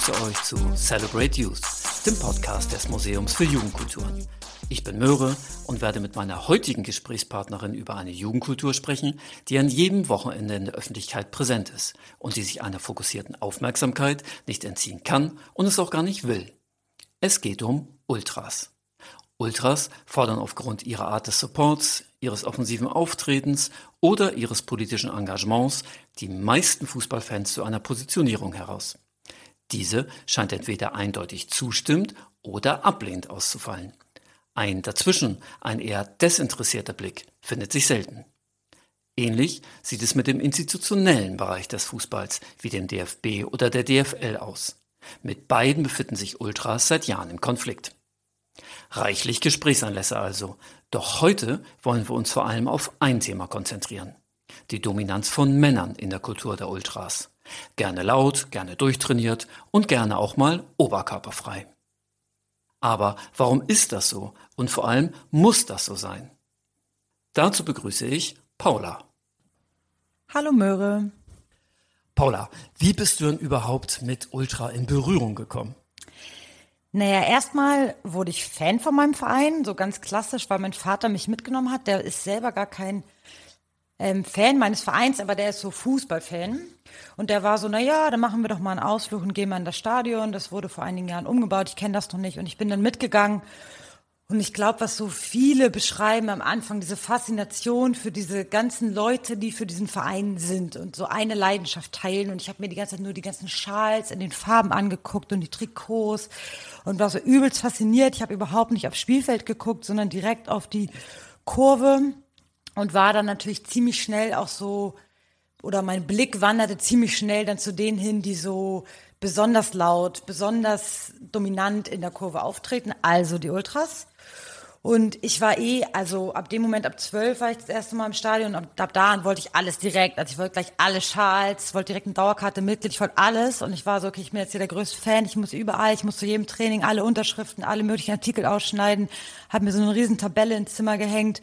Ich begrüße euch zu Celebrate Youth, dem Podcast des Museums für Jugendkulturen. Ich bin Möhre und werde mit meiner heutigen Gesprächspartnerin über eine Jugendkultur sprechen, die an jedem Wochenende in der Öffentlichkeit präsent ist und die sich einer fokussierten Aufmerksamkeit nicht entziehen kann und es auch gar nicht will. Es geht um Ultras. Ultras fordern aufgrund ihrer Art des Supports, ihres offensiven Auftretens oder ihres politischen Engagements die meisten Fußballfans zu einer Positionierung heraus. Diese scheint entweder eindeutig zustimmt oder ablehnt auszufallen. Ein dazwischen, ein eher desinteressierter Blick findet sich selten. Ähnlich sieht es mit dem institutionellen Bereich des Fußballs wie dem DFB oder der DFL aus. Mit beiden befinden sich Ultras seit Jahren im Konflikt. Reichlich Gesprächsanlässe also. Doch heute wollen wir uns vor allem auf ein Thema konzentrieren. Die Dominanz von Männern in der Kultur der Ultras. Gerne laut, gerne durchtrainiert und gerne auch mal oberkörperfrei. Aber warum ist das so? Und vor allem muss das so sein? Dazu begrüße ich Paula. Hallo Möhre. Paula, wie bist du denn überhaupt mit Ultra in Berührung gekommen? Naja, erstmal wurde ich Fan von meinem Verein, so ganz klassisch, weil mein Vater mich mitgenommen hat. Der ist selber gar kein ähm, Fan meines Vereins, aber der ist so Fußballfan. Und der war so, na ja, dann machen wir doch mal einen Ausflug und gehen mal in das Stadion. Das wurde vor einigen Jahren umgebaut. Ich kenne das noch nicht. Und ich bin dann mitgegangen und ich glaube, was so viele beschreiben am Anfang, diese Faszination für diese ganzen Leute, die für diesen Verein sind und so eine Leidenschaft teilen. Und ich habe mir die ganze Zeit nur die ganzen Schals in den Farben angeguckt und die Trikots und war so übelst fasziniert. Ich habe überhaupt nicht aufs Spielfeld geguckt, sondern direkt auf die Kurve und war dann natürlich ziemlich schnell auch so, oder mein Blick wanderte ziemlich schnell dann zu denen hin, die so besonders laut, besonders dominant in der Kurve auftreten, also die Ultras. Und ich war eh, also ab dem Moment, ab zwölf war ich das erste Mal im Stadion und ab, da an wollte ich alles direkt. Also ich wollte gleich alle Schals, wollte direkt eine Dauerkarte Mitglied, ich wollte alles. Und ich war so, okay, ich bin jetzt hier der größte Fan, ich muss überall, ich muss zu jedem Training alle Unterschriften, alle möglichen Artikel ausschneiden, habe mir so eine riesen Tabelle ins Zimmer gehängt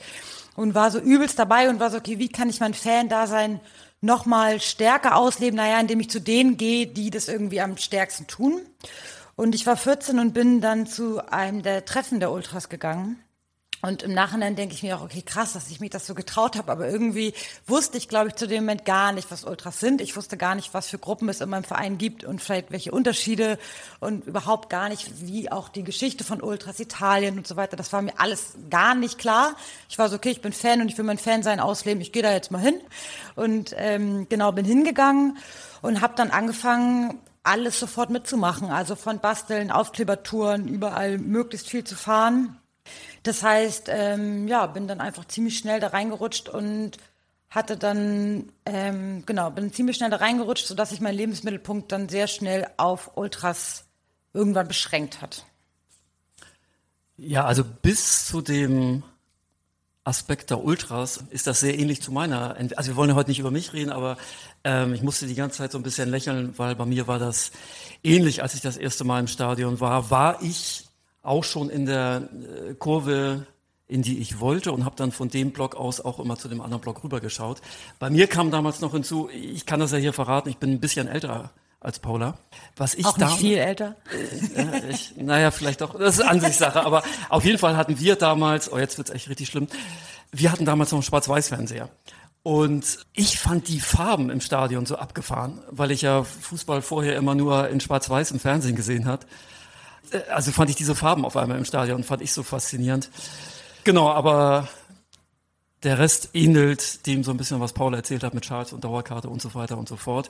und war so übelst dabei und war so, okay, wie kann ich mein Fan-Dasein noch mal stärker ausleben? Naja, indem ich zu denen gehe, die das irgendwie am stärksten tun. Und ich war 14 und bin dann zu einem der Treffen der Ultras gegangen und im Nachhinein denke ich mir auch, okay, krass, dass ich mich das so getraut habe. Aber irgendwie wusste ich, glaube ich, zu dem Moment gar nicht, was Ultras sind. Ich wusste gar nicht, was für Gruppen es in meinem Verein gibt und vielleicht welche Unterschiede und überhaupt gar nicht, wie auch die Geschichte von Ultras Italien und so weiter. Das war mir alles gar nicht klar. Ich war so, okay, ich bin Fan und ich will mein Fansein ausleben. Ich gehe da jetzt mal hin. Und ähm, genau, bin hingegangen und habe dann angefangen, alles sofort mitzumachen. Also von Basteln, Aufklebertouren, überall möglichst viel zu fahren das heißt, ähm, ja, bin dann einfach ziemlich schnell da reingerutscht und hatte dann, ähm, genau, bin ziemlich schnell da reingerutscht, sodass sich mein Lebensmittelpunkt dann sehr schnell auf Ultras irgendwann beschränkt hat. Ja, also bis zu dem Aspekt der Ultras ist das sehr ähnlich zu meiner. Also wir wollen ja heute nicht über mich reden, aber ähm, ich musste die ganze Zeit so ein bisschen lächeln, weil bei mir war das ähnlich, als ich das erste Mal im Stadion war. War ich auch schon in der äh, Kurve, in die ich wollte und habe dann von dem Block aus auch immer zu dem anderen Block rübergeschaut. Bei mir kam damals noch hinzu, ich kann das ja hier verraten, ich bin ein bisschen älter als Paula. Was ich auch nicht viel älter. Äh, ich, naja, vielleicht auch, das ist Ansichtssache, aber auf jeden Fall hatten wir damals, oh jetzt wird's echt richtig schlimm, wir hatten damals noch einen Schwarz-Weiß-Fernseher. Und ich fand die Farben im Stadion so abgefahren, weil ich ja Fußball vorher immer nur in Schwarz-Weiß im Fernsehen gesehen hat. Äh, also fand ich diese Farben auf einmal im Stadion, fand ich so faszinierend. Genau, aber der Rest ähnelt dem so ein bisschen, was Paul erzählt hat mit Charles und Dauerkarte und so weiter und so fort.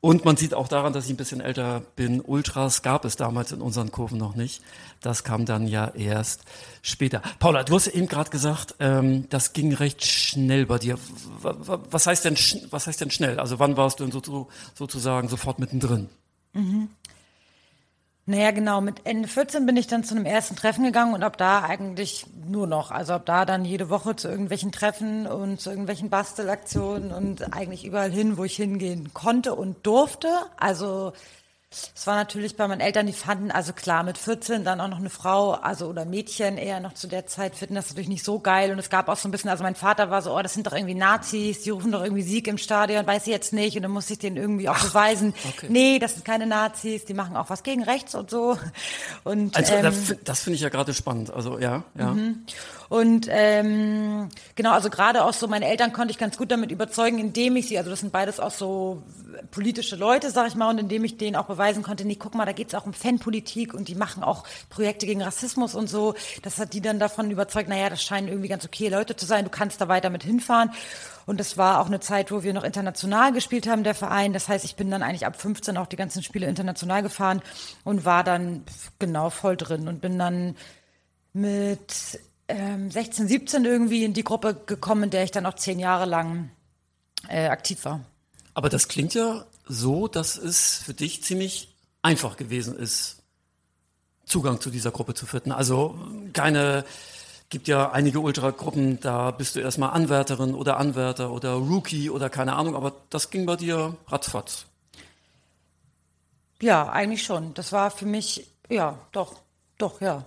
Und man sieht auch daran, dass ich ein bisschen älter bin. Ultras gab es damals in unseren Kurven noch nicht. Das kam dann ja erst später. Paula, du hast eben gerade gesagt, ähm, das ging recht schnell bei dir. Was heißt denn, was heißt denn schnell? Also wann warst du denn so, sozusagen sofort mittendrin? Mhm. Naja, genau. Mit Ende 14 bin ich dann zu einem ersten Treffen gegangen und ab da eigentlich nur noch. Also ab da dann jede Woche zu irgendwelchen Treffen und zu irgendwelchen Bastelaktionen und eigentlich überall hin, wo ich hingehen konnte und durfte. Also es war natürlich bei meinen Eltern, die fanden, also klar, mit 14 dann auch noch eine Frau, also oder Mädchen eher noch zu der Zeit, finden das natürlich nicht so geil. Und es gab auch so ein bisschen, also mein Vater war so, oh, das sind doch irgendwie Nazis, die rufen doch irgendwie Sieg im Stadion, weiß ich jetzt nicht. Und dann musste ich denen irgendwie auch Ach, beweisen, okay. nee, das sind keine Nazis, die machen auch was gegen rechts und so. Und, also ähm, das, das finde ich ja gerade spannend. Also ja, ja. Mhm. Und ähm, genau, also gerade auch so meine Eltern konnte ich ganz gut damit überzeugen, indem ich sie, also das sind beides auch so politische Leute, sag ich mal, und indem ich denen auch beweisen konnte, nee, guck mal, da geht's auch um Fanpolitik und die machen auch Projekte gegen Rassismus und so. Das hat die dann davon überzeugt, naja, das scheinen irgendwie ganz okay Leute zu sein, du kannst da weiter mit hinfahren. Und das war auch eine Zeit, wo wir noch international gespielt haben, der Verein. Das heißt, ich bin dann eigentlich ab 15 auch die ganzen Spiele international gefahren und war dann genau voll drin und bin dann mit ähm, 16, 17 irgendwie in die Gruppe gekommen, in der ich dann auch zehn Jahre lang äh, aktiv war. Aber das klingt ja so, dass es für dich ziemlich einfach gewesen ist, Zugang zu dieser Gruppe zu finden. Also keine, gibt ja einige Ultragruppen, da bist du erstmal Anwärterin oder Anwärter oder Rookie oder keine Ahnung, aber das ging bei dir ratzfatz. Ja, eigentlich schon. Das war für mich, ja, doch, doch, ja.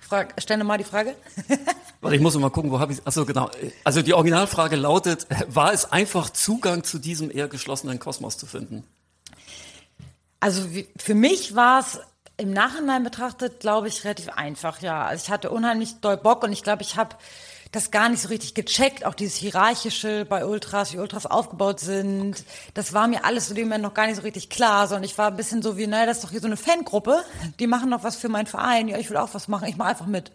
Frag, stell mal die Frage. Warte, ich muss mal gucken, wo habe ich Achso, genau. Also die Originalfrage lautet, war es einfach Zugang zu diesem eher geschlossenen Kosmos zu finden? Also für mich war es im Nachhinein betrachtet, glaube ich, relativ einfach, ja. Also ich hatte unheimlich doll Bock und ich glaube, ich habe das gar nicht so richtig gecheckt, auch dieses Hierarchische bei Ultras, wie Ultras aufgebaut sind. Das war mir alles zu dem Moment noch gar nicht so richtig klar, sondern ich war ein bisschen so wie, naja, das ist doch hier so eine Fangruppe, die machen noch was für meinen Verein, ja, ich will auch was machen, ich mache einfach mit.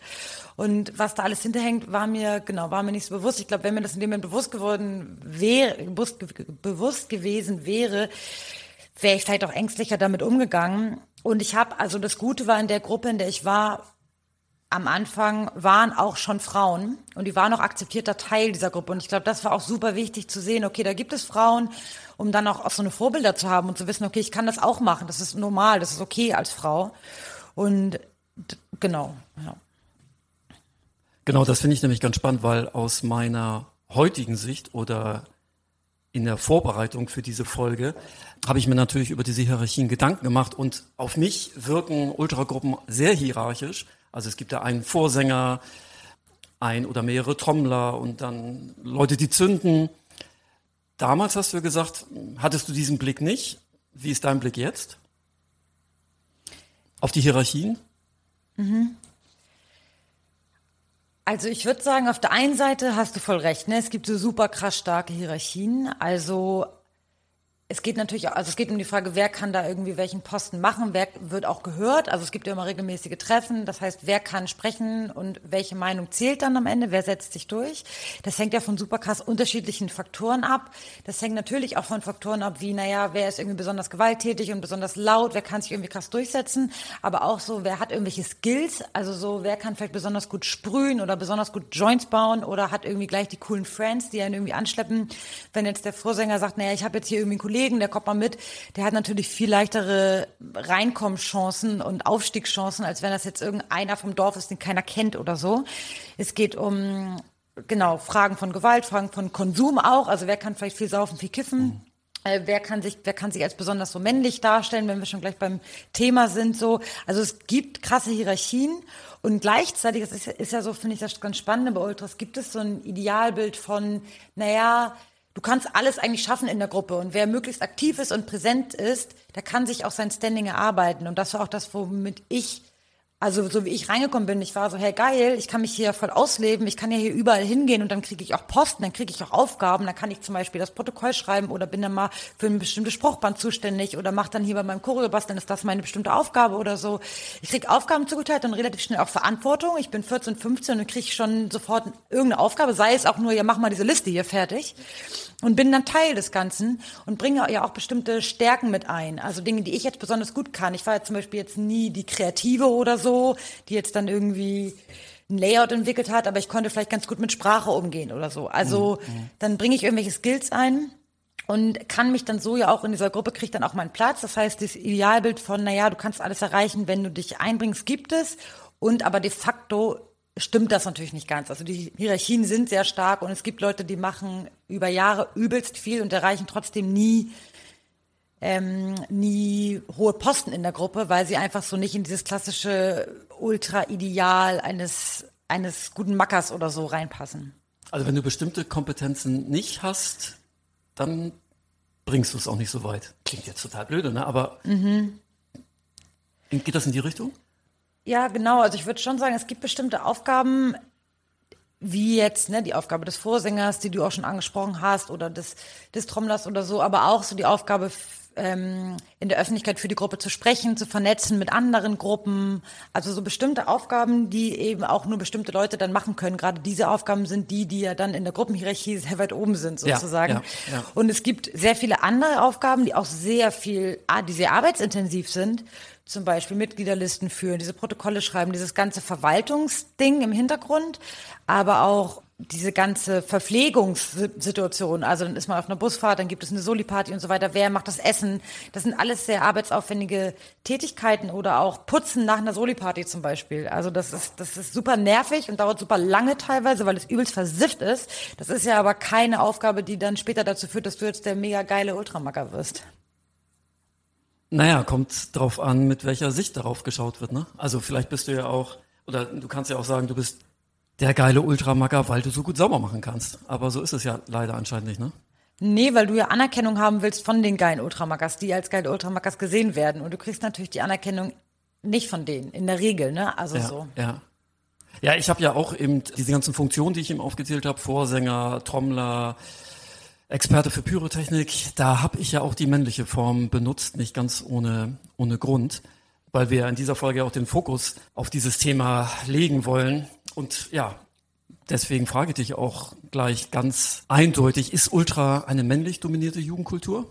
Und was da alles hinterhängt, war mir, genau, war mir nicht so bewusst. Ich glaube, wenn mir das in dem Moment bewusst geworden wäre, bewusst, bewusst gewesen wäre, wäre ich vielleicht auch ängstlicher damit umgegangen. Und ich habe, also das Gute war in der Gruppe, in der ich war, am Anfang waren auch schon Frauen und die waren auch akzeptierter Teil dieser Gruppe. Und ich glaube, das war auch super wichtig zu sehen, okay, da gibt es Frauen, um dann auch, auch so eine Vorbilder zu haben und zu wissen, okay, ich kann das auch machen, das ist normal, das ist okay als Frau. Und genau, ja. Genau, das finde ich nämlich ganz spannend, weil aus meiner heutigen Sicht oder in der Vorbereitung für diese Folge habe ich mir natürlich über diese Hierarchien Gedanken gemacht und auf mich wirken Ultragruppen sehr hierarchisch. Also es gibt da einen Vorsänger, ein oder mehrere Trommler und dann Leute, die zünden. Damals hast du gesagt, hattest du diesen Blick nicht. Wie ist dein Blick jetzt? Auf die Hierarchien? Mhm. Also ich würde sagen, auf der einen Seite hast du voll recht, ne? Es gibt so super krass starke Hierarchien. Also es geht natürlich, also es geht um die Frage, wer kann da irgendwie welchen Posten machen, wer wird auch gehört. Also es gibt ja immer regelmäßige Treffen. Das heißt, wer kann sprechen und welche Meinung zählt dann am Ende, wer setzt sich durch. Das hängt ja von super krass unterschiedlichen Faktoren ab. Das hängt natürlich auch von Faktoren ab, wie, naja, wer ist irgendwie besonders gewalttätig und besonders laut, wer kann sich irgendwie krass durchsetzen. Aber auch so, wer hat irgendwelche Skills, also so, wer kann vielleicht besonders gut sprühen oder besonders gut Joints bauen oder hat irgendwie gleich die coolen Friends, die einen irgendwie anschleppen. Wenn jetzt der Vorsänger sagt, naja, ich habe jetzt hier irgendwie einen Kollegen, Kollegen, der kommt mal mit, der hat natürlich viel leichtere Reinkommenschancen und Aufstiegschancen, als wenn das jetzt irgendeiner vom Dorf ist, den keiner kennt oder so. Es geht um, genau, Fragen von Gewalt, Fragen von Konsum auch. Also wer kann vielleicht viel saufen, viel kiffen? Mhm. Äh, wer kann sich, wer kann sich als besonders so männlich darstellen, wenn wir schon gleich beim Thema sind, so. Also es gibt krasse Hierarchien und gleichzeitig, das ist, ist ja so, finde ich das ganz Spannende bei Ultras, gibt es so ein Idealbild von, naja, Du kannst alles eigentlich schaffen in der Gruppe und wer möglichst aktiv ist und präsent ist, der kann sich auch sein Standing erarbeiten. Und das war auch das, womit ich also so wie ich reingekommen bin, ich war so, hey geil, ich kann mich hier voll ausleben, ich kann ja hier überall hingehen und dann kriege ich auch Posten, dann kriege ich auch Aufgaben, dann kann ich zum Beispiel das Protokoll schreiben oder bin dann mal für ein bestimmtes Spruchband zuständig oder mache dann hier bei meinem Choreo basteln, ist das meine bestimmte Aufgabe oder so. Ich kriege Aufgaben zugeteilt und relativ schnell auch Verantwortung. Ich bin 14, 15 und kriege schon sofort irgendeine Aufgabe, sei es auch nur, ja mach mal diese Liste hier fertig und bin dann Teil des Ganzen und bringe ja auch bestimmte Stärken mit ein. Also Dinge, die ich jetzt besonders gut kann. Ich war jetzt zum Beispiel jetzt nie die Kreative oder so, die jetzt dann irgendwie ein Layout entwickelt hat, aber ich konnte vielleicht ganz gut mit Sprache umgehen oder so. Also mhm. dann bringe ich irgendwelche Skills ein und kann mich dann so ja auch in dieser Gruppe kriege dann auch meinen Platz. Das heißt, das Idealbild von, naja, du kannst alles erreichen, wenn du dich einbringst, gibt es. Und aber de facto stimmt das natürlich nicht ganz. Also die Hierarchien sind sehr stark und es gibt Leute, die machen über Jahre übelst viel und erreichen trotzdem nie ähm, nie hohe Posten in der Gruppe, weil sie einfach so nicht in dieses klassische Ultra-Ideal eines, eines guten Mackers oder so reinpassen. Also wenn du bestimmte Kompetenzen nicht hast, dann bringst du es auch nicht so weit. Klingt jetzt total blöde, ne? Aber mhm. geht das in die Richtung? Ja, genau. Also ich würde schon sagen, es gibt bestimmte Aufgaben, wie jetzt ne, die Aufgabe des Vorsängers, die du auch schon angesprochen hast, oder des, des Trommlers oder so, aber auch so die Aufgabe ähm, in der Öffentlichkeit für die Gruppe zu sprechen, zu vernetzen mit anderen Gruppen. Also so bestimmte Aufgaben, die eben auch nur bestimmte Leute dann machen können. Gerade diese Aufgaben sind die, die ja dann in der Gruppenhierarchie sehr weit oben sind sozusagen. Ja, ja, ja. Und es gibt sehr viele andere Aufgaben, die auch sehr viel, ah, die sehr arbeitsintensiv sind zum Beispiel Mitgliederlisten führen, diese Protokolle schreiben, dieses ganze Verwaltungsding im Hintergrund, aber auch diese ganze Verpflegungssituation, also dann ist man auf einer Busfahrt, dann gibt es eine Soli-Party und so weiter, wer macht das Essen, das sind alles sehr arbeitsaufwendige Tätigkeiten oder auch Putzen nach einer Soli-Party zum Beispiel. Also das ist, das ist super nervig und dauert super lange teilweise, weil es übelst versifft ist. Das ist ja aber keine Aufgabe, die dann später dazu führt, dass du jetzt der mega geile Ultramacker wirst. Naja, kommt drauf an, mit welcher Sicht darauf geschaut wird. Ne? Also vielleicht bist du ja auch, oder du kannst ja auch sagen, du bist der geile Ultramacker, weil du so gut sauber machen kannst. Aber so ist es ja leider anscheinend nicht, ne? Nee, weil du ja Anerkennung haben willst von den geilen Ultramackers, die als geile Ultramackers gesehen werden. Und du kriegst natürlich die Anerkennung nicht von denen, in der Regel, ne? Also ja, so. Ja. Ja, ich habe ja auch eben diese ganzen Funktionen, die ich ihm aufgezählt habe, Vorsänger, Trommler, Experte für Pyrotechnik, da habe ich ja auch die männliche Form benutzt, nicht ganz ohne, ohne Grund, weil wir in dieser Folge auch den Fokus auf dieses Thema legen wollen. Und ja, deswegen frage ich dich auch gleich ganz eindeutig, ist Ultra eine männlich dominierte Jugendkultur?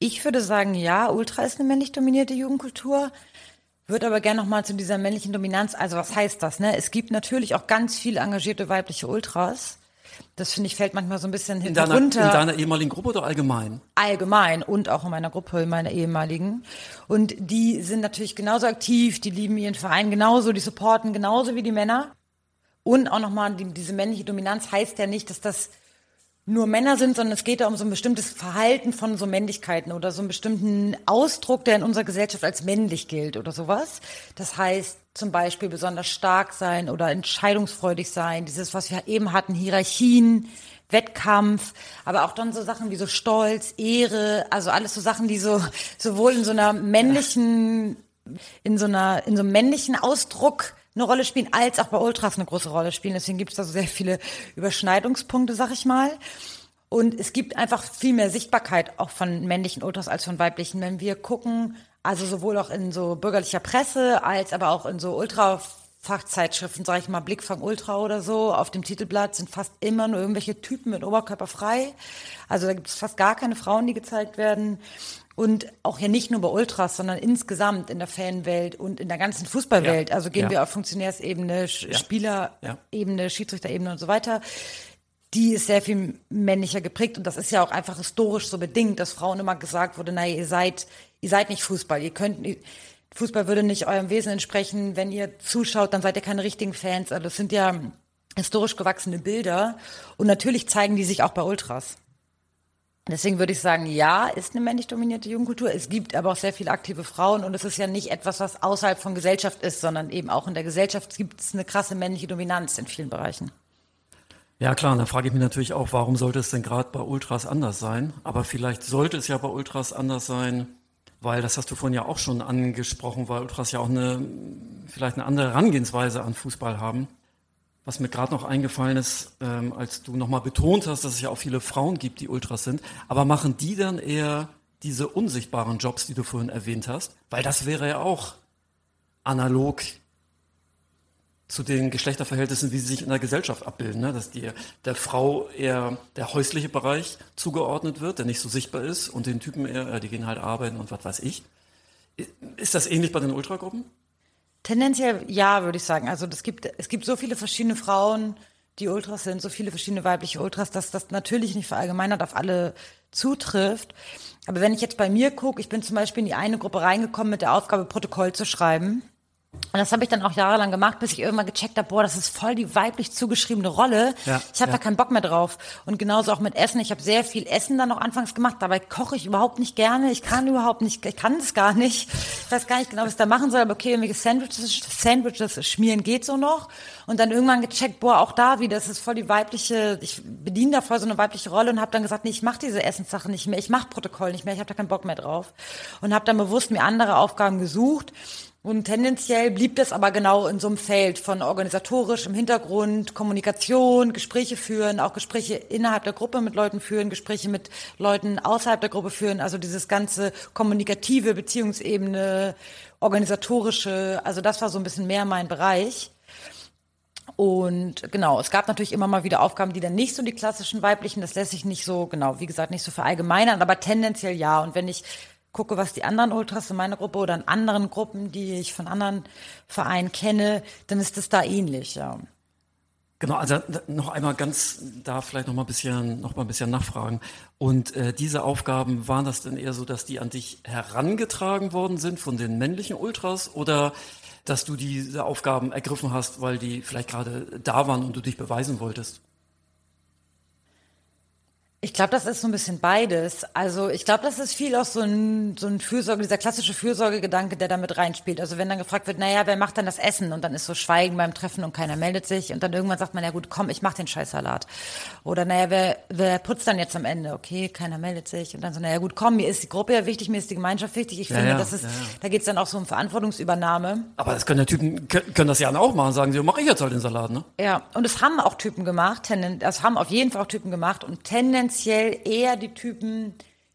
Ich würde sagen, ja, Ultra ist eine männlich dominierte Jugendkultur. Würde aber gerne nochmal zu dieser männlichen Dominanz, also was heißt das? Ne? Es gibt natürlich auch ganz viel engagierte weibliche Ultras. Das finde ich fällt manchmal so ein bisschen in deiner, runter. In deiner ehemaligen Gruppe oder allgemein? Allgemein und auch in meiner Gruppe, in meiner ehemaligen. Und die sind natürlich genauso aktiv, die lieben ihren Verein genauso, die supporten genauso wie die Männer. Und auch nochmal, die, diese männliche Dominanz heißt ja nicht, dass das nur Männer sind, sondern es geht da um so ein bestimmtes Verhalten von so Männlichkeiten oder so einen bestimmten Ausdruck, der in unserer Gesellschaft als männlich gilt oder sowas. Das heißt zum Beispiel besonders stark sein oder entscheidungsfreudig sein, dieses, was wir eben hatten, Hierarchien, Wettkampf, aber auch dann so Sachen wie so Stolz, Ehre, also alles so Sachen, die so sowohl in so einer männlichen, in so einer, in so einem männlichen Ausdruck eine Rolle spielen, als auch bei Ultras eine große Rolle spielen. Deswegen gibt es da so sehr viele Überschneidungspunkte, sag ich mal. Und es gibt einfach viel mehr Sichtbarkeit auch von männlichen Ultras als von weiblichen. Wenn wir gucken, also sowohl auch in so bürgerlicher Presse als aber auch in so Ultra Fachzeitschriften, sage ich mal, Blickfang Ultra oder so, auf dem Titelblatt sind fast immer nur irgendwelche Typen mit Oberkörper frei. Also da gibt es fast gar keine Frauen, die gezeigt werden. Und auch ja nicht nur bei Ultras, sondern insgesamt in der Fanwelt und in der ganzen Fußballwelt. Ja. Also gehen ja. wir auf Funktionärsebene, Sch ja. Spielerebene, Schiedsrichterebene und so weiter. Die ist sehr viel männlicher geprägt und das ist ja auch einfach historisch so bedingt, dass Frauen immer gesagt wurde, naja, ihr seid, ihr seid nicht Fußball, ihr könnt, Fußball würde nicht eurem Wesen entsprechen, wenn ihr zuschaut, dann seid ihr keine richtigen Fans. Also das sind ja historisch gewachsene Bilder und natürlich zeigen die sich auch bei Ultras. Deswegen würde ich sagen, ja, ist eine männlich dominierte Jugendkultur. Es gibt aber auch sehr viele aktive Frauen und es ist ja nicht etwas, was außerhalb von Gesellschaft ist, sondern eben auch in der Gesellschaft gibt es eine krasse männliche Dominanz in vielen Bereichen. Ja klar, und dann frage ich mich natürlich auch, warum sollte es denn gerade bei Ultras anders sein? Aber vielleicht sollte es ja bei Ultras anders sein, weil das hast du vorhin ja auch schon angesprochen, weil Ultras ja auch eine vielleicht eine andere Herangehensweise an Fußball haben was mir gerade noch eingefallen ist, ähm, als du nochmal betont hast, dass es ja auch viele Frauen gibt, die Ultras sind, aber machen die dann eher diese unsichtbaren Jobs, die du vorhin erwähnt hast? Weil das wäre ja auch analog zu den Geschlechterverhältnissen, wie sie sich in der Gesellschaft abbilden, ne? dass die, der Frau eher der häusliche Bereich zugeordnet wird, der nicht so sichtbar ist, und den Typen eher, äh, die gehen halt arbeiten und was weiß ich. Ist das ähnlich bei den Ultragruppen? Tendenziell ja, würde ich sagen. Also es gibt, es gibt so viele verschiedene Frauen, die Ultras sind, so viele verschiedene weibliche Ultras, dass das natürlich nicht verallgemeinert auf alle zutrifft. Aber wenn ich jetzt bei mir gucke, ich bin zum Beispiel in die eine Gruppe reingekommen mit der Aufgabe, Protokoll zu schreiben. Und das habe ich dann auch jahrelang gemacht, bis ich irgendwann gecheckt habe, boah, das ist voll die weiblich zugeschriebene Rolle. Ja, ich habe ja. da keinen Bock mehr drauf. Und genauso auch mit Essen. Ich habe sehr viel Essen dann noch anfangs gemacht. Dabei koche ich überhaupt nicht gerne. Ich kann überhaupt nicht, ich kann es gar nicht. Ich weiß gar nicht genau, was ich da machen soll. Aber okay, irgendwelche Sandwiches, Sandwiches schmieren geht so noch. Und dann irgendwann gecheckt, boah, auch da wieder, das ist voll die weibliche, ich bediene da voll so eine weibliche Rolle und habe dann gesagt, nee, ich mache diese Essenssache nicht mehr. Ich mache Protokoll nicht mehr. Ich habe da keinen Bock mehr drauf. Und habe dann bewusst mir andere Aufgaben gesucht. Und tendenziell blieb das aber genau in so einem Feld von organisatorisch im Hintergrund, Kommunikation, Gespräche führen, auch Gespräche innerhalb der Gruppe mit Leuten führen, Gespräche mit Leuten außerhalb der Gruppe führen, also dieses ganze kommunikative Beziehungsebene, organisatorische, also das war so ein bisschen mehr mein Bereich. Und genau, es gab natürlich immer mal wieder Aufgaben, die dann nicht so die klassischen weiblichen, das lässt sich nicht so, genau, wie gesagt, nicht so verallgemeinern, aber tendenziell ja. Und wenn ich gucke, was die anderen Ultras in meiner Gruppe oder in anderen Gruppen, die ich von anderen Vereinen kenne, dann ist das da ähnlich, ja. Genau, also noch einmal ganz da vielleicht noch mal ein bisschen noch mal ein bisschen nachfragen. Und äh, diese Aufgaben waren das denn eher so, dass die an dich herangetragen worden sind von den männlichen Ultras oder dass du diese Aufgaben ergriffen hast, weil die vielleicht gerade da waren und du dich beweisen wolltest? Ich glaube, das ist so ein bisschen beides. Also ich glaube, das ist viel auch so ein, so ein Fürsorge, dieser klassische Fürsorgegedanke, der damit reinspielt. Also wenn dann gefragt wird, naja, wer macht dann das Essen? Und dann ist so Schweigen beim Treffen und keiner meldet sich. Und dann irgendwann sagt man, ja gut, komm, ich mach den Scheißsalat. Oder naja, wer, wer putzt dann jetzt am Ende? Okay, keiner meldet sich. Und dann so, naja gut, komm, mir ist die Gruppe ja wichtig, mir ist die Gemeinschaft wichtig. Ich Ja, finde, ja, das ist, ja, da geht's dann auch so um Verantwortungsübernahme. Aber das können ja Typen können, können das ja auch machen, sagen sie, mach ich jetzt halt den Salat, ne? Ja, und es haben auch Typen gemacht, das haben auf jeden Fall auch Typen gemacht und tendenziell eher die Typen,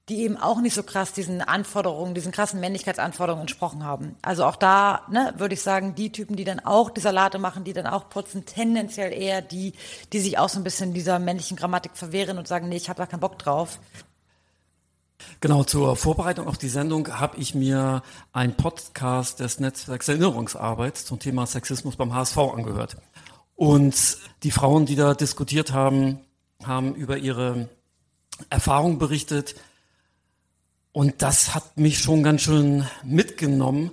die eben auch nicht so krass diesen Anforderungen, diesen krassen Männlichkeitsanforderungen entsprochen haben. Also auch da, ne, würde ich sagen, die Typen, die dann auch die Salate machen, die dann auch putzen, tendenziell eher die, die sich auch so ein bisschen dieser männlichen Grammatik verwehren und sagen, nee, ich habe da keinen Bock drauf. Genau, zur Vorbereitung auf die Sendung habe ich mir einen Podcast des Netzwerks Erinnerungsarbeit zum Thema Sexismus beim HSV angehört. Und die Frauen, die da diskutiert haben, haben über ihre Erfahrung berichtet. Und das hat mich schon ganz schön mitgenommen,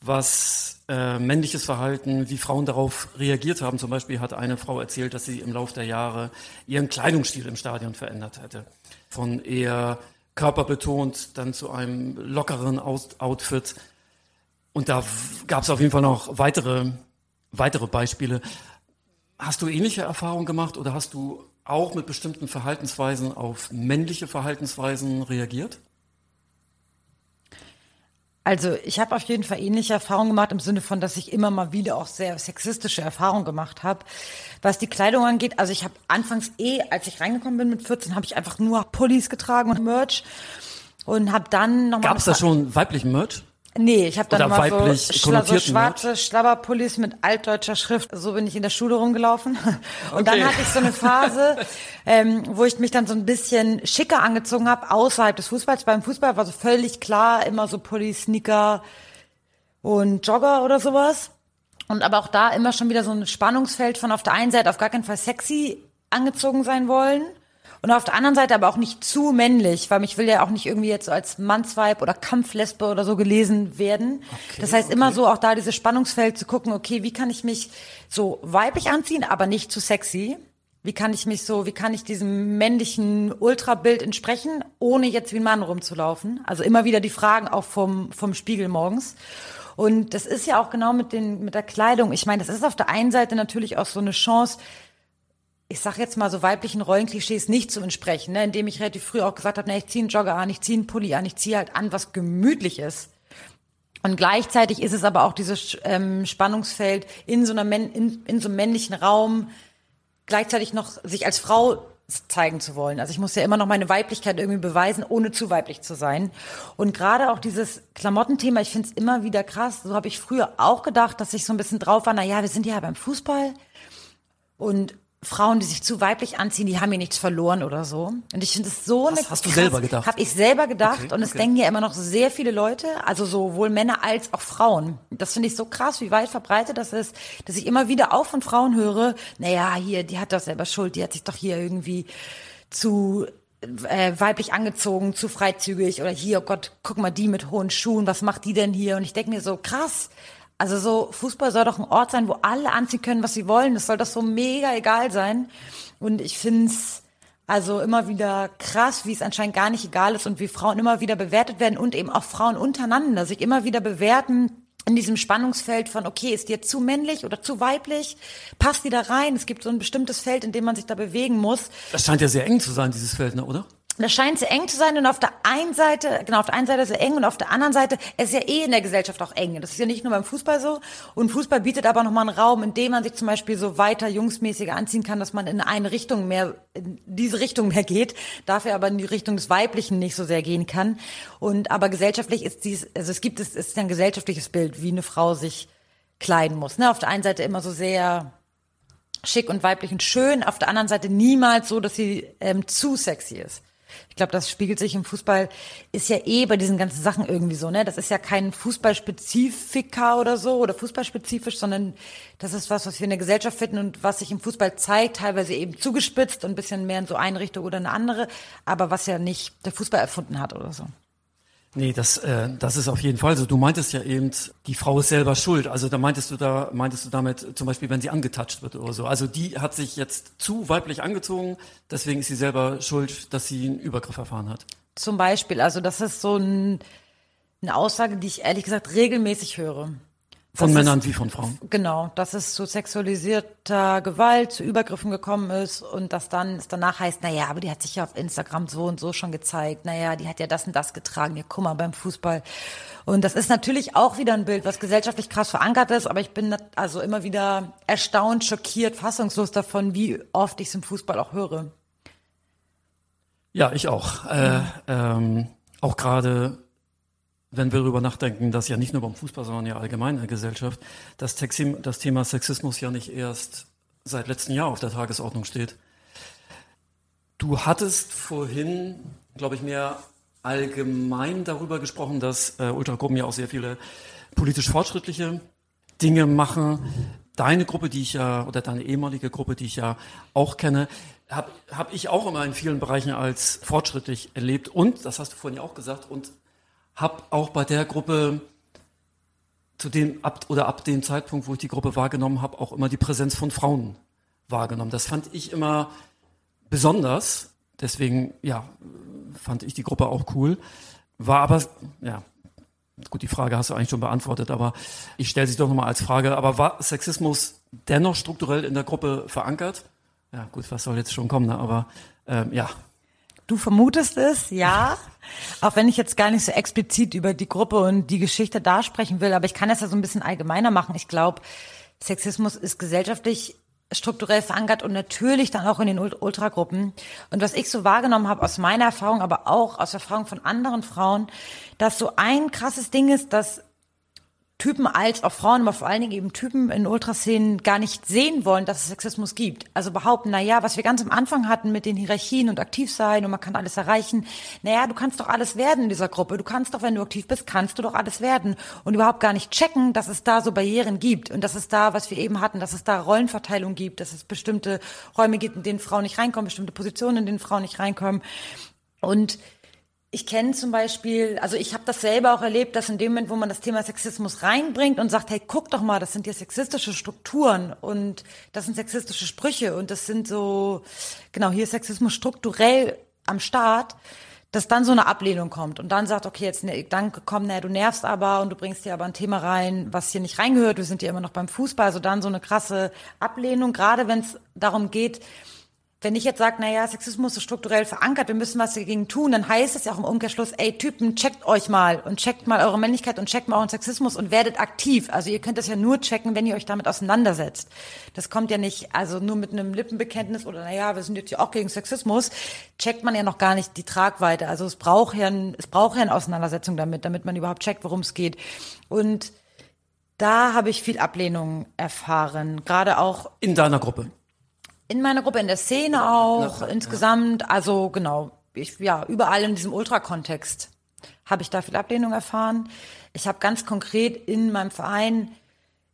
was äh, männliches Verhalten, wie Frauen darauf reagiert haben. Zum Beispiel hat eine Frau erzählt, dass sie im Laufe der Jahre ihren Kleidungsstil im Stadion verändert hätte. Von eher körperbetont dann zu einem lockeren Outfit. Und da gab es auf jeden Fall noch weitere, weitere Beispiele. Hast du ähnliche Erfahrungen gemacht oder hast du auch mit bestimmten Verhaltensweisen auf männliche Verhaltensweisen reagiert? Also ich habe auf jeden Fall ähnliche Erfahrungen gemacht im Sinne von, dass ich immer mal wieder auch sehr sexistische Erfahrungen gemacht habe. Was die Kleidung angeht, also ich habe anfangs eh, als ich reingekommen bin mit 14, habe ich einfach nur Pullis getragen und Merch und habe dann nochmal... Gab es da schon weiblichen Merch? Nee, ich habe dann immer so, so schwarze Schlabberpullis mit altdeutscher Schrift. So bin ich in der Schule rumgelaufen. Und Okay. dann hatte ich so eine Phase, ähm, wo ich mich dann so ein bisschen schicker angezogen habe, außerhalb des Fußballs. Beim Fußball war so völlig klar, immer so Pullis, Sneaker und Jogger oder sowas. Und aber auch da immer schon wieder so ein Spannungsfeld von auf der einen Seite auf gar keinen Fall sexy angezogen sein wollen. Und auf der anderen Seite aber auch nicht zu männlich, weil mich will ja auch nicht irgendwie jetzt so als Mannsweib oder Kampflesbe oder so gelesen werden. das heißt immer so auch da dieses Spannungsfeld zu gucken, okay, wie kann ich mich so weiblich anziehen, aber nicht zu sexy? Wie kann ich mich so, wie kann ich diesem männlichen Ultrabild entsprechen, ohne jetzt wie ein Mann rumzulaufen? Also immer wieder die Fragen auch vom, vom Spiegel morgens. Und das ist ja auch genau mit den, mit der Kleidung. Ich meine, das ist auf der einen Seite natürlich auch so eine Chance, ich sag jetzt mal so weiblichen Rollenklischees nicht zu entsprechen, ne? indem ich relativ früh auch gesagt habe, ne, ich ziehe einen Jogger an, ich ziehe einen Pulli an, ich ziehe halt an, was gemütlich ist. Und gleichzeitig ist es aber auch dieses ähm, Spannungsfeld in so einer Män in, in so einem männlichen Raum gleichzeitig noch sich als Frau zeigen zu wollen. Also ich muss ja immer noch meine Weiblichkeit irgendwie beweisen, ohne zu weiblich zu sein. Und gerade auch dieses Klamottenthema, ich finde es immer wieder krass. So habe ich früher auch gedacht, dass ich so ein bisschen drauf war, na ja, wir sind ja beim Fußball und Frauen, die sich zu weiblich anziehen, die haben hier nichts verloren oder so. Und ich finde es so Das eine hast du selber gedacht? Habe ich selber gedacht Okay, und es okay. denken ja immer noch sehr viele Leute, also sowohl Männer als auch Frauen. Das finde ich so krass, wie weit verbreitet das ist, dass ich immer wieder auch von Frauen höre, naja, hier, die hat doch selber Schuld, die hat sich doch hier irgendwie zu äh, weiblich angezogen, zu freizügig oder hier, oh Gott, guck mal, die mit hohen Schuhen, was macht die denn hier? Und ich denke mir so, krass, Also so, Fußball soll doch ein Ort sein, wo alle anziehen können, was sie wollen. Das soll doch so mega egal sein. Und ich find's also immer wieder krass, wie es anscheinend gar nicht egal ist und wie Frauen immer wieder bewertet werden und eben auch Frauen untereinander sich immer wieder bewerten in diesem Spannungsfeld von, okay, ist jetzt zu männlich oder zu weiblich? Passt die da rein? Es gibt so ein bestimmtes Feld, in dem man sich da bewegen muss. Das scheint ja sehr eng zu sein, dieses Feld, ne, oder? Das scheint sehr eng zu sein und auf der einen Seite, genau, auf der einen Seite sehr eng und auf der anderen Seite, es ist ja eh in der Gesellschaft auch eng. Das ist ja nicht nur beim Fußball so. Und Fußball bietet aber nochmal einen Raum, in dem man sich zum Beispiel so weiter jungsmäßiger anziehen kann, dass man in eine Richtung mehr, in diese Richtung mehr geht, dafür aber in die Richtung des Weiblichen nicht so sehr gehen kann. Und aber gesellschaftlich ist dies, also es gibt es, es ist ja ein gesellschaftliches Bild, wie eine Frau sich kleiden muss. Ne? Auf der einen Seite immer so sehr schick und weiblich und schön, auf der anderen Seite niemals so, dass sie ähm, zu sexy ist. Ich glaube, das spiegelt sich im Fußball, ist ja eh bei diesen ganzen Sachen irgendwie so, ne? Das ist ja kein Fußballspezifika oder so oder fußballspezifisch, sondern das ist was, was wir in der Gesellschaft finden und was sich im Fußball zeigt, teilweise eben zugespitzt und ein bisschen mehr in so eine Richtung oder eine andere, aber was ja nicht der Fußball erfunden hat oder so. Nee, das, äh, das ist auf jeden Fall so. Du meintest ja eben, die Frau ist selber schuld. Also da meintest du da, meintest du damit zum Beispiel, wenn sie angetatscht wird oder so. Also die hat sich jetzt zu weiblich angezogen, deswegen ist sie selber schuld, dass sie einen Übergriff erfahren hat. Zum Beispiel, also das ist so ein, eine Aussage, die ich ehrlich gesagt regelmäßig höre. Von Männern wie von Frauen. Genau, dass es zu sexualisierter Gewalt, zu Übergriffen gekommen ist und dass dann es danach heißt, naja, aber die hat sich ja auf Instagram so und so schon gezeigt, naja, die hat ja das und das getragen, ja, guck mal, beim Fußball. Und das ist natürlich auch wieder ein Bild, was gesellschaftlich krass verankert ist, aber ich bin also immer wieder erstaunt, schockiert, fassungslos davon, wie oft ich es im Fußball auch höre. Ja, ich auch. Äh, ähm, auch gerade wenn wir darüber nachdenken, dass ja nicht nur beim Fußball, sondern ja allgemein in der Gesellschaft, dass das Thema Sexismus ja nicht erst seit letztem Jahr auf der Tagesordnung steht. Du hattest vorhin, glaube ich, mehr allgemein darüber gesprochen, dass äh, Ultragruppen ja auch sehr viele politisch fortschrittliche Dinge machen. Deine Gruppe, die ich ja, oder deine ehemalige Gruppe, die ich ja auch kenne, habe hab ich auch immer in vielen Bereichen als fortschrittlich erlebt. Und, das hast du vorhin ja auch gesagt, und habe auch bei der Gruppe zu dem ab oder ab dem Zeitpunkt, wo ich die Gruppe wahrgenommen habe, auch immer die Präsenz von Frauen wahrgenommen. Das fand ich immer besonders. Deswegen, ja, fand ich die Gruppe auch cool. War aber, ja, gut, die Frage hast du eigentlich schon beantwortet, aber ich stelle sie doch nochmal als Frage. Aber war Sexismus dennoch strukturell in der Gruppe verankert? Ja, gut, was soll jetzt schon kommen, ne? aber ähm, ja, Du vermutest es, ja. Auch wenn ich jetzt gar nicht so explizit über die Gruppe und die Geschichte da sprechen will, aber ich kann das ja so ein bisschen allgemeiner machen. Ich glaube, Sexismus ist gesellschaftlich strukturell verankert und natürlich dann auch in den Ultragruppen. Und was ich so wahrgenommen habe aus meiner Erfahrung, aber auch aus Erfahrung von anderen Frauen, dass so ein krasses Ding ist, dass Typen als auch Frauen, aber vor allen Dingen eben Typen in Ultraszenen gar nicht sehen wollen, dass es Sexismus gibt. Also behaupten, na ja, was wir ganz am Anfang hatten mit den Hierarchien und aktiv sein und man kann alles erreichen. Na ja, du kannst doch alles werden in dieser Gruppe. Du kannst doch, wenn du aktiv bist, kannst du doch alles werden. Und überhaupt gar nicht checken, dass es da so Barrieren gibt und dass es da, was wir eben hatten, dass es da Rollenverteilung gibt, dass es bestimmte Räume gibt, in denen Frauen nicht reinkommen, bestimmte Positionen, in denen Frauen nicht reinkommen. Und ich kenne zum Beispiel, also ich habe das selber auch erlebt, dass in dem Moment, wo man das Thema Sexismus reinbringt und sagt, hey, guck doch mal, das sind ja sexistische Strukturen und das sind sexistische Sprüche und das sind so, genau, hier ist Sexismus strukturell am Start, dass dann so eine Ablehnung kommt und dann sagt, okay, jetzt ne, dann komm, naja, du nervst aber und du bringst hier aber ein Thema rein, was hier nicht reingehört, wir sind ja immer noch beim Fußball, also dann so eine krasse Ablehnung, gerade wenn es darum geht, wenn ich jetzt sage, naja, Sexismus ist strukturell verankert, wir müssen was dagegen tun, dann heißt es ja auch im Umkehrschluss, ey Typen, checkt euch mal und checkt mal eure Männlichkeit und checkt mal euren Sexismus und werdet aktiv. Also ihr könnt das ja nur checken, wenn ihr euch damit auseinandersetzt. Das kommt ja nicht, also nur mit einem Lippenbekenntnis oder naja, wir sind jetzt ja auch gegen Sexismus, checkt man ja noch gar nicht die Tragweite. Also es braucht ja, ein, es braucht ja eine Auseinandersetzung damit, damit man überhaupt checkt, worum es geht. Und da habe ich viel Ablehnung erfahren, gerade auch in deiner Gruppe. In meiner Gruppe, in der Szene auch, Nach, insgesamt, ja. also genau, ich, ja, überall in diesem Ultra-Kontext habe ich da viel Ablehnung erfahren. Ich habe ganz konkret in meinem Verein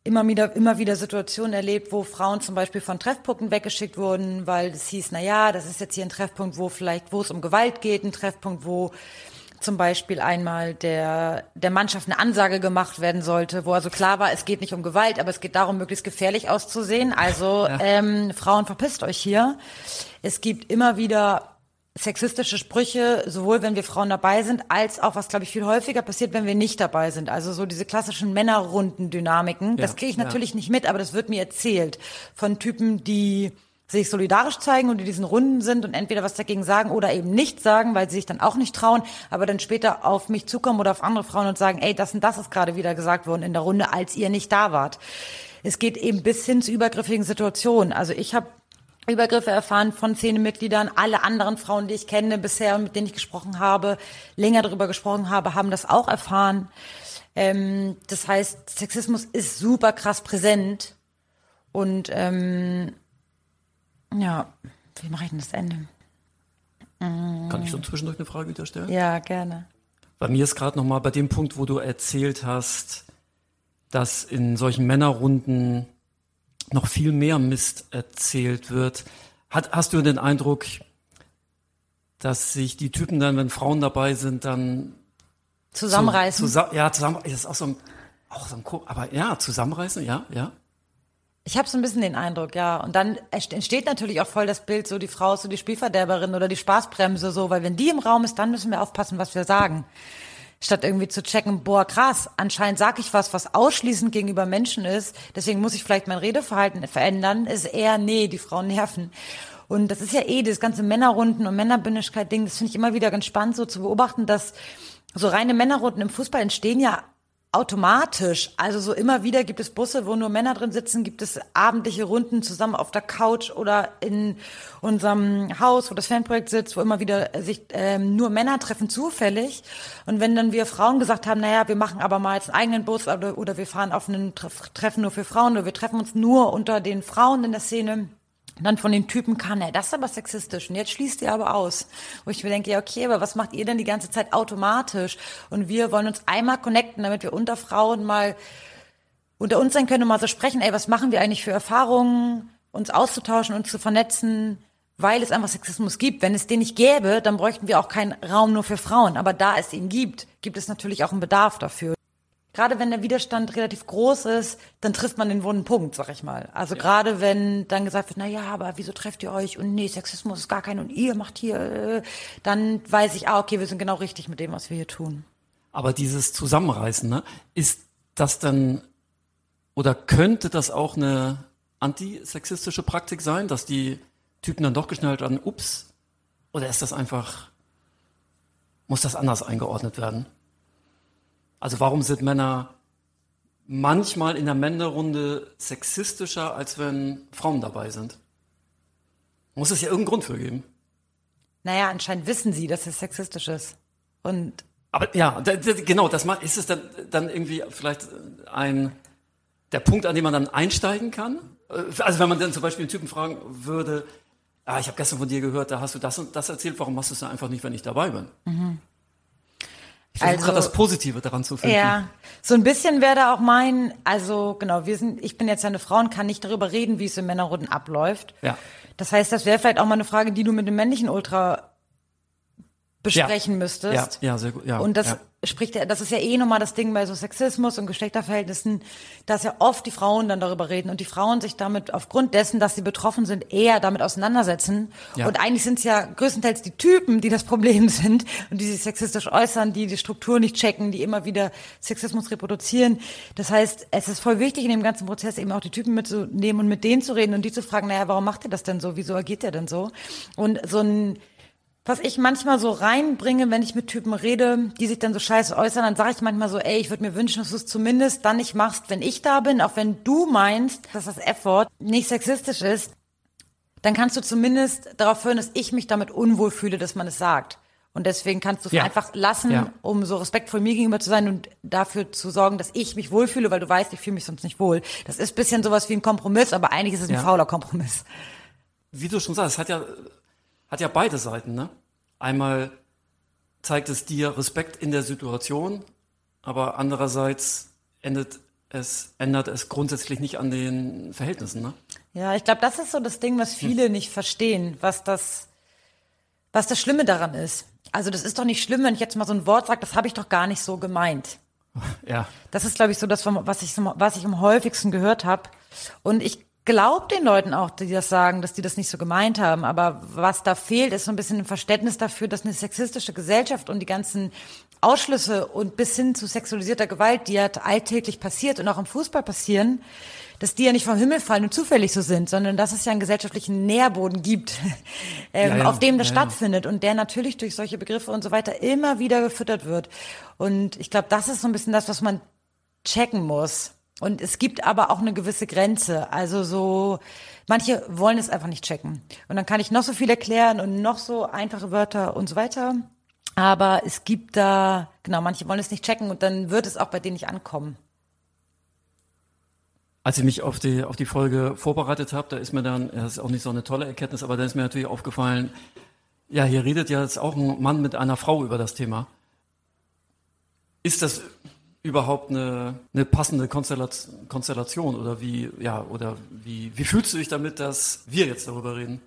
immer wieder, immer wieder Situationen erlebt, wo Frauen zum Beispiel von Treffpunkten weggeschickt wurden, weil es hieß, na ja, das ist jetzt hier ein Treffpunkt, wo vielleicht, wo es um Gewalt geht, ein Treffpunkt, wo zum Beispiel einmal der, der Mannschaft eine Ansage gemacht werden sollte, wo also klar war, es geht nicht um Gewalt, aber es geht darum, möglichst gefährlich auszusehen. Also ja. ähm, Frauen, verpisst euch hier. Es gibt immer wieder sexistische Sprüche, sowohl wenn wir Frauen dabei sind, als auch, was glaube ich viel häufiger passiert, wenn wir nicht dabei sind. Also so diese klassischen Männerrunden-Dynamiken. Ja, das kriege ich natürlich ja. nicht mit, aber das wird mir erzählt von Typen, die sich solidarisch zeigen und in diesen Runden sind und entweder was dagegen sagen oder eben nicht sagen, weil sie sich dann auch nicht trauen, aber dann später auf mich zukommen oder auf andere Frauen und sagen, ey, das und das ist gerade wieder gesagt worden in der Runde, als ihr nicht da wart. Es geht eben bis hin zu übergriffigen Situationen. Also ich habe Übergriffe erfahren von Szenemitgliedern. Alle anderen Frauen, die ich kenne bisher mit denen ich gesprochen habe, länger darüber gesprochen habe, haben das auch erfahren. Ähm, das heißt, Sexismus ist super krass präsent. Und ähm, ja, wie mache ich denn das Ende? Kann ich so zwischendurch eine Frage wieder stellen? Ja, gerne. Bei mir ist gerade nochmal bei dem Punkt, wo du erzählt hast, dass in solchen Männerrunden noch viel mehr Mist erzählt wird. Hat, hast du den Eindruck, dass sich die Typen dann, wenn Frauen dabei sind, dann zusammenreißen? Zu, zusa ja, zusammenreißen. Das ist auch so ein, auch so ein, aber ja, zusammenreißen, ja, ja. Ich habe so ein bisschen den Eindruck, ja. Und dann entsteht natürlich auch voll das Bild, so die Frau ist so die Spielverderberin oder die Spaßbremse, so, weil wenn die im Raum ist, dann müssen wir aufpassen, was wir sagen. Statt irgendwie zu checken, boah, krass, anscheinend sage ich was, was ausschließend gegenüber Menschen ist, deswegen muss ich vielleicht mein Redeverhalten verändern, ist eher, nee, die Frauen nerven. Und das ist ja eh das ganze Männerrunden und Männerbündigkeit-Ding, das finde ich immer wieder ganz spannend, so zu beobachten, dass so reine Männerrunden im Fußball entstehen ja automatisch. Also so immer wieder gibt es Busse, wo nur Männer drin sitzen, gibt es abendliche Runden zusammen auf der Couch oder in unserem Haus, wo das Fanprojekt sitzt, wo immer wieder sich ähm, nur Männer treffen, zufällig. Und wenn dann wir Frauen gesagt haben, naja, wir machen aber mal jetzt einen eigenen Bus oder, oder wir fahren auf einen Treffen nur für Frauen oder wir treffen uns nur unter den Frauen in der Szene, dann von den Typen kann er, das ist aber sexistisch. Und jetzt schließt ihr aber aus. Wo ich mir denke, ja, okay, aber was macht ihr denn die ganze Zeit automatisch? Und wir wollen uns einmal connecten, damit wir unter Frauen mal unter uns sein können und mal so sprechen, ey, was machen wir eigentlich für Erfahrungen, uns auszutauschen und zu vernetzen, weil es einfach Sexismus gibt. Wenn es den nicht gäbe, dann bräuchten wir auch keinen Raum nur für Frauen. Aber da es ihn gibt, gibt es natürlich auch einen Bedarf dafür gerade wenn der Widerstand relativ groß ist, dann trifft man den wunden Punkt, sag ich mal. Also ja. gerade wenn dann gesagt wird, na ja, aber wieso trefft ihr euch und nee, Sexismus ist gar kein und ihr macht hier, äh, dann weiß ich, ah, okay, wir sind genau richtig mit dem, was wir hier tun. Aber dieses Zusammenreißen, ne, ist das dann oder könnte das auch eine antisexistische Praktik sein, dass die Typen dann doch geschnallt werden, ups, oder ist das einfach, muss das anders eingeordnet werden? Also warum sind Männer manchmal in der Männerrunde sexistischer, als wenn Frauen dabei sind? Muss es ja irgendeinen Grund für geben. Naja, anscheinend wissen sie, dass es sexistisch ist. Und aber ja, genau, das ist es dann, dann irgendwie vielleicht ein der Punkt, an dem man dann einsteigen kann. Also wenn man dann zum Beispiel einen Typen fragen würde, ah, ich habe gestern von dir gehört, da hast du das und das erzählt, warum machst du es dann einfach nicht, wenn ich dabei bin? Mhm. Ich versuche also, gerade das Positive daran zu finden. Ja, so ein bisschen wäre da auch mein, also genau, wir sind, ich bin jetzt ja eine Frau und kann nicht darüber reden, wie es in Männerrunden abläuft. Ja. Das heißt, das wäre vielleicht auch mal eine Frage, die du mit dem männlichen Ultra besprechen ja. müsstest. Ja, ja, sehr gut. Ja, und das ja. spricht ja, das ist ja eh nochmal das Ding bei so Sexismus und Geschlechterverhältnissen, dass ja oft die Frauen dann darüber reden und die Frauen sich damit aufgrund dessen, dass sie betroffen sind, eher damit auseinandersetzen. Ja. Und eigentlich sind es ja größtenteils die Typen, die das Problem sind und die sich sexistisch äußern, die die Struktur nicht checken, die immer wieder Sexismus reproduzieren. Das heißt, es ist voll wichtig in dem ganzen Prozess eben auch die Typen mitzunehmen und mit denen zu reden und die zu fragen, naja, warum macht ihr das denn so? Wieso agiert ihr denn so? Und so ein was ich manchmal so reinbringe, wenn ich mit Typen rede, die sich dann so scheiße äußern, dann sage ich manchmal so, ey, ich würde mir wünschen, dass du es zumindest dann nicht machst, wenn ich da bin, auch wenn du meinst, dass das F-Wort nicht sexistisch ist, dann kannst du zumindest darauf hören, dass ich mich damit unwohl fühle, dass man es sagt. Und deswegen kannst du es ja. einfach lassen, ja. um so respektvoll mir gegenüber zu sein und dafür zu sorgen, dass ich mich wohlfühle, weil du weißt, ich fühle mich sonst nicht wohl. Das ist bisschen sowas wie ein Kompromiss, aber eigentlich ist es ein ja. fauler Kompromiss. Wie du schon sagst, es hat ja hat ja beide Seiten, ne? Einmal zeigt es dir Respekt in der Situation, aber andererseits endet es, ändert es grundsätzlich nicht an den Verhältnissen, ne? Ja, ich glaube, das ist so das Ding, was viele hm. nicht verstehen, was das, was das Schlimme daran ist. also das ist doch nicht schlimm, wenn ich jetzt mal so ein Wort sage, das habe ich doch gar nicht so gemeint. Ja. Das ist, glaube ich, so das, was ich, was ich am häufigsten gehört habe. Und ich glaube den Leuten auch, die das sagen, dass die das nicht so gemeint haben. Aber was da fehlt, ist so ein bisschen ein Verständnis dafür, dass eine sexistische Gesellschaft und die ganzen Ausschlüsse und bis hin zu sexualisierter Gewalt, die ja alltäglich passiert und auch im Fußball passieren, dass die ja nicht vom Himmel fallen und zufällig so sind, sondern dass es ja einen gesellschaftlichen Nährboden gibt, ähm, ja, ja, auf dem das ja, stattfindet und der natürlich durch solche Begriffe und so weiter immer wieder gefüttert wird. Und ich glaube, das ist so ein bisschen das, was man checken muss. Und es gibt aber auch eine gewisse Grenze. Also so, manche wollen es einfach nicht checken. Und dann kann ich noch so viel erklären und noch so einfache Wörter und so weiter. Aber es gibt da, genau, manche wollen es nicht checken und dann wird es auch bei denen nicht ankommen. Als ich mich auf die, auf die Folge vorbereitet habe, da ist mir dann, das ist auch nicht so eine tolle Erkenntnis, aber da ist mir natürlich aufgefallen, ja, hier redet ja jetzt auch ein Mann mit einer Frau über das Thema. Ist das überhaupt eine, eine passende Konstellation oder wie, ja, oder wie, wie fühlst du dich damit, dass wir jetzt darüber reden?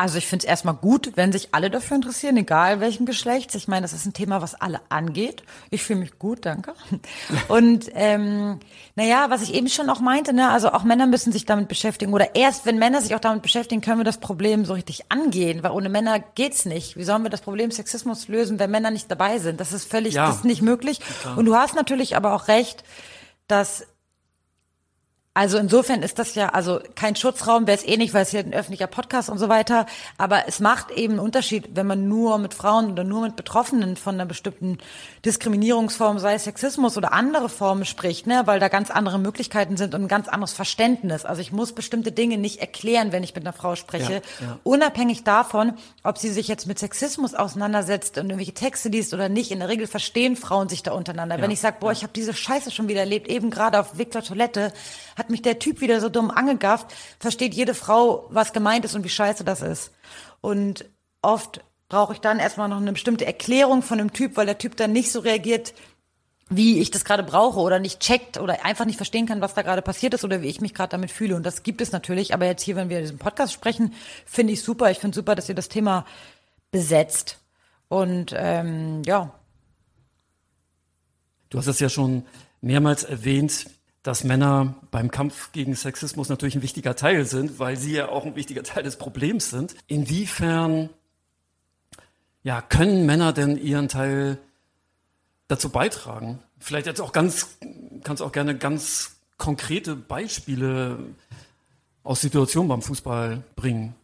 Also ich finde es erstmal gut, wenn sich alle dafür interessieren, egal welchen Geschlechts. Ich meine, das ist ein Thema, was alle angeht. Ich fühle mich gut, danke. Und ähm, naja, was ich eben schon auch meinte, ne, also auch Männer müssen sich damit beschäftigen. Oder erst wenn Männer sich auch damit beschäftigen, können wir das Problem so richtig angehen, weil ohne Männer geht's nicht. Wie sollen wir das Problem Sexismus lösen, wenn Männer nicht dabei sind? Das ist völlig, ja. das ist nicht möglich. Klar. Und du hast natürlich aber auch recht, dass also insofern ist das ja, also kein Schutzraum wäre es eh nicht, weil es hier ein öffentlicher Podcast und so weiter. Aber es macht eben einen Unterschied, wenn man nur mit Frauen oder nur mit Betroffenen von einer bestimmten Diskriminierungsform, sei es Sexismus oder andere Formen spricht, ne, weil da ganz andere Möglichkeiten sind und ein ganz anderes Verständnis. Also ich muss bestimmte Dinge nicht erklären, wenn ich mit einer Frau spreche, ja, ja. unabhängig davon, ob sie sich jetzt mit Sexismus auseinandersetzt und irgendwelche Texte liest oder nicht. In der Regel verstehen Frauen sich da untereinander. Ja, wenn ich sage, boah, ich habe diese Scheiße schon wieder erlebt, eben gerade auf Victor Toilette, hat mich der Typ wieder so dumm angegafft, versteht jede Frau, was gemeint ist und wie scheiße das ist. Und oft brauche ich dann erstmal noch eine bestimmte Erklärung von dem Typ, weil der Typ dann nicht so reagiert, wie ich das gerade brauche oder nicht checkt oder einfach nicht verstehen kann, was da gerade passiert ist oder wie ich mich gerade damit fühle. Und das gibt es natürlich. Aber jetzt hier, wenn wir in diesem Podcast sprechen, finde ich super. Ich finde super, dass ihr das Thema besetzt. Und ähm, ja. Du hast es ja schon mehrmals erwähnt, dass Männer beim Kampf gegen Sexismus natürlich ein wichtiger Teil sind, weil sie ja auch ein wichtiger Teil des Problems sind. Inwiefern ja, können Männer denn ihren Teil dazu beitragen? Vielleicht jetzt auch ganz, kannst auch gerne ganz konkrete Beispiele aus Situationen beim Fußball bringen.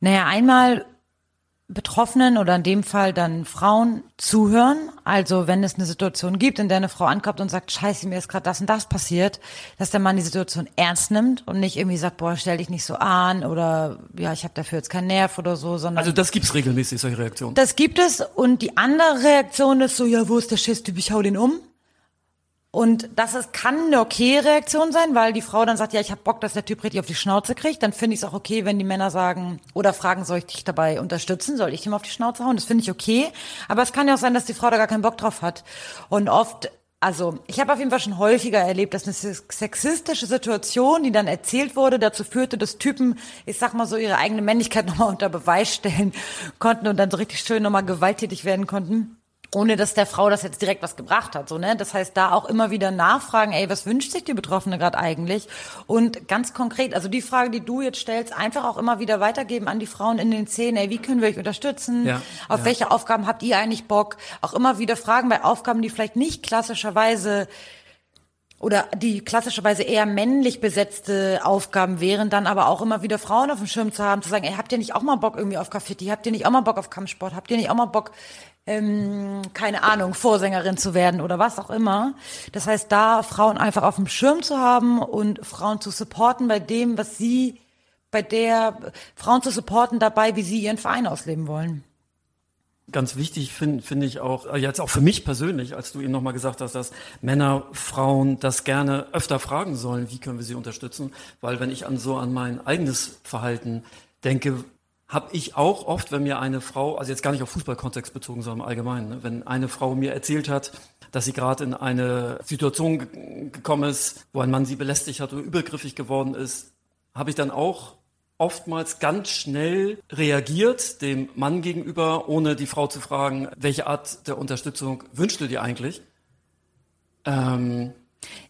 Naja, einmal Betroffenen oder in dem Fall dann Frauen zuhören. Also wenn es eine Situation gibt, in der eine Frau ankommt und sagt, scheiße, mir ist gerade das und das passiert, dass der Mann die Situation ernst nimmt und nicht irgendwie sagt, boah, stell dich nicht so an oder ja, ich habe dafür jetzt keinen Nerv oder so, sondern Also das gibt's regelmäßig, solche Reaktionen. Das gibt es und die andere Reaktion ist so, ja, wo ist der Schisstyp, ich hau den um. Und das ist, kann eine okay Reaktion sein, weil die Frau dann sagt, ja, ich habe Bock, dass der Typ richtig auf die Schnauze kriegt. Dann finde ich es auch okay, wenn die Männer sagen oder fragen, soll ich dich dabei unterstützen? Soll ich ihm auf die Schnauze hauen? Das finde ich okay. Aber es kann ja auch sein, dass die Frau da gar keinen Bock drauf hat. Und oft, also ich habe auf jeden Fall schon häufiger erlebt, dass eine sexistische Situation, die dann erzählt wurde, dazu führte, dass Typen, ich sag mal so, ihre eigene Männlichkeit nochmal unter Beweis stellen konnten und dann so richtig schön nochmal gewalttätig werden konnten ohne dass der Frau das jetzt direkt was gebracht hat. So, ne? Das heißt, da auch immer wieder nachfragen, ey, was wünscht sich die Betroffene gerade eigentlich? Und ganz konkret, also die Frage, die du jetzt stellst, einfach auch immer wieder weitergeben an die Frauen in den Szenen, ey, wie können wir euch unterstützen? Ja, Auf ja. welche Aufgaben habt ihr eigentlich Bock? Auch immer wieder fragen bei Aufgaben, die vielleicht nicht klassischerweise oder die klassischerweise eher männlich besetzte Aufgaben wären, dann aber auch immer wieder Frauen auf dem Schirm zu haben, zu sagen, ey, habt ihr nicht auch mal Bock irgendwie auf Graffiti? Habt ihr nicht auch mal Bock auf Kampfsport? Habt ihr nicht auch mal Bock, ähm, keine Ahnung, Vorsängerin zu werden oder was auch immer. Das heißt, da Frauen einfach auf dem Schirm zu haben und Frauen zu supporten bei dem, was sie, bei der, Frauen zu supporten dabei, wie sie ihren Verein ausleben wollen. Ganz wichtig finde find ich auch, äh, jetzt auch für mich persönlich, als du eben nochmal gesagt hast, dass Männer, Frauen das gerne öfter fragen sollen, wie können wir sie unterstützen, weil wenn ich an so an mein eigenes Verhalten denke, habe ich auch oft, wenn mir eine Frau, also jetzt gar nicht auf Fußballkontext bezogen, sondern im Allgemeinen, ne, wenn eine Frau mir erzählt hat, dass sie gerade in eine Situation ge gekommen ist, wo ein Mann sie belästigt hat oder übergriffig geworden ist, habe ich dann auch oftmals ganz schnell reagiert dem Mann gegenüber, ohne die Frau zu fragen, welche Art der Unterstützung wünschst du dir eigentlich? Ähm,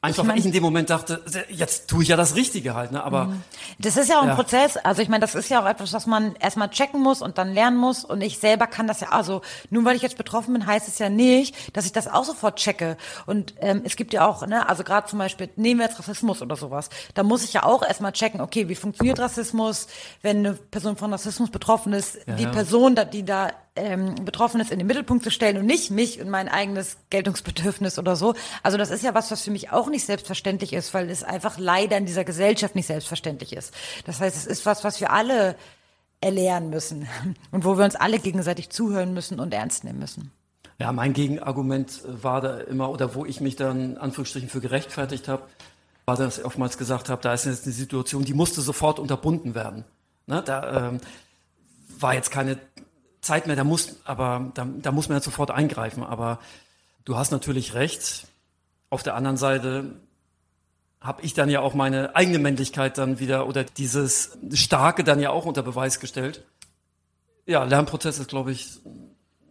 Einfach, ich, mein, ich in dem Moment dachte, jetzt tue ich ja das Richtige halt, ne? Aber mhm. das ist ja auch ein ja. Prozess. Also ich meine, das ist ja auch etwas, was man erstmal checken muss und dann lernen muss. Und ich selber kann das ja, also nur weil ich jetzt betroffen bin, heißt es ja nicht, dass ich das auch sofort checke. Und ähm, es gibt ja auch, ne, also gerade zum Beispiel, nehmen wir jetzt Rassismus oder sowas, da muss ich ja auch erstmal checken, okay, wie funktioniert Rassismus, wenn eine Person von Rassismus betroffen ist, ja, die ja. Person, die da ähm, Betroffenes in den Mittelpunkt zu stellen und nicht mich und mein eigenes Geltungsbedürfnis oder so. Also das ist ja was, was für mich auch nicht selbstverständlich ist, weil es einfach leider in dieser Gesellschaft nicht selbstverständlich ist. Das heißt, es ist was, was wir alle erlernen müssen und wo wir uns alle gegenseitig zuhören müssen und ernst nehmen müssen. Ja, mein Gegenargument war da immer, oder wo ich mich dann Anführungsstrichen für gerechtfertigt habe, war, dass ich oftmals gesagt habe, da ist jetzt eine Situation, die musste sofort unterbunden werden. Ne, da ähm, war jetzt keine Zeit mehr, da muss, aber da, da muss man ja sofort eingreifen. Aber du hast natürlich recht. Auf der anderen Seite habe ich dann ja auch meine eigene Männlichkeit dann wieder oder dieses Starke dann ja auch unter Beweis gestellt. Ja, Lernprozess ist, glaube ich,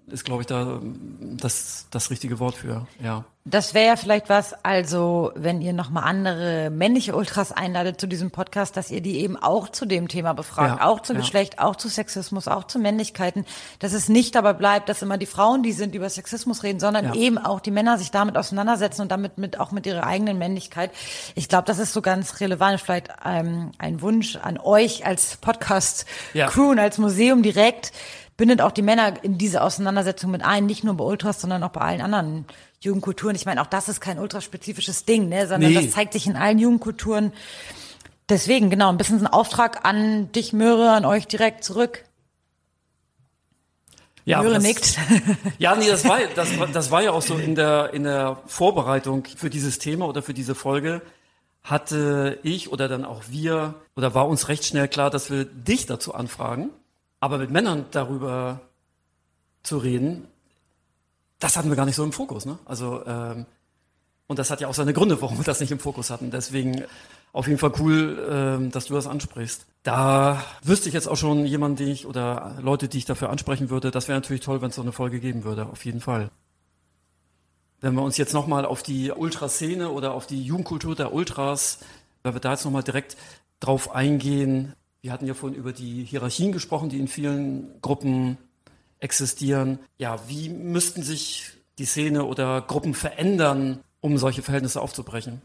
ist, glaube ich, da das, das richtige Wort für, ja. Das wäre ja vielleicht was, also wenn ihr nochmal andere männliche Ultras einladet zu diesem Podcast, dass ihr die eben auch zu dem Thema befragt, ja, auch zu ja. Geschlecht, auch zu Sexismus, auch zu Männlichkeiten, dass es nicht dabei bleibt, dass immer die Frauen, die sind, über Sexismus reden, sondern ja. eben auch die Männer sich damit auseinandersetzen und damit mit auch mit ihrer eigenen Männlichkeit. Ich glaube, das ist so ganz relevant. Vielleicht ähm, ein Wunsch an euch als Podcast-Crew und als Museum direkt bindet auch die Männer in diese Auseinandersetzung mit ein, nicht nur bei Ultras, sondern auch bei allen anderen Jugendkulturen. Ich meine, auch das ist kein ultraspezifisches Ding, ne, sondern nee. das zeigt sich in allen Jugendkulturen. Deswegen, genau, ein bisschen ein Auftrag an dich, Möhre, an euch direkt zurück. Ja, Möhre das, nickt. Ja, nee, das war, das, das war ja auch so in der, in der Vorbereitung für dieses Thema oder für diese Folge hatte ich oder dann auch wir oder war uns recht schnell klar, dass wir dich dazu anfragen. Aber mit Männern darüber zu reden, das hatten wir gar nicht so im Fokus. Ne? Also ähm, und das hat ja auch seine Gründe, warum wir das nicht im Fokus hatten. Deswegen auf jeden Fall cool, ähm, dass du das ansprichst. Da wüsste ich jetzt auch schon jemanden, die ich oder Leute, die ich dafür ansprechen würde. Das wäre natürlich toll, wenn es so eine Folge geben würde. Auf jeden Fall. Wenn wir uns jetzt nochmal auf die Ultraszene oder auf die Jugendkultur der Ultras, wenn wir da jetzt nochmal direkt drauf eingehen, wir hatten ja vorhin über die Hierarchien gesprochen, die in vielen Gruppen existieren. Ja, wie müssten sich die Szene oder Gruppen verändern, um solche Verhältnisse aufzubrechen?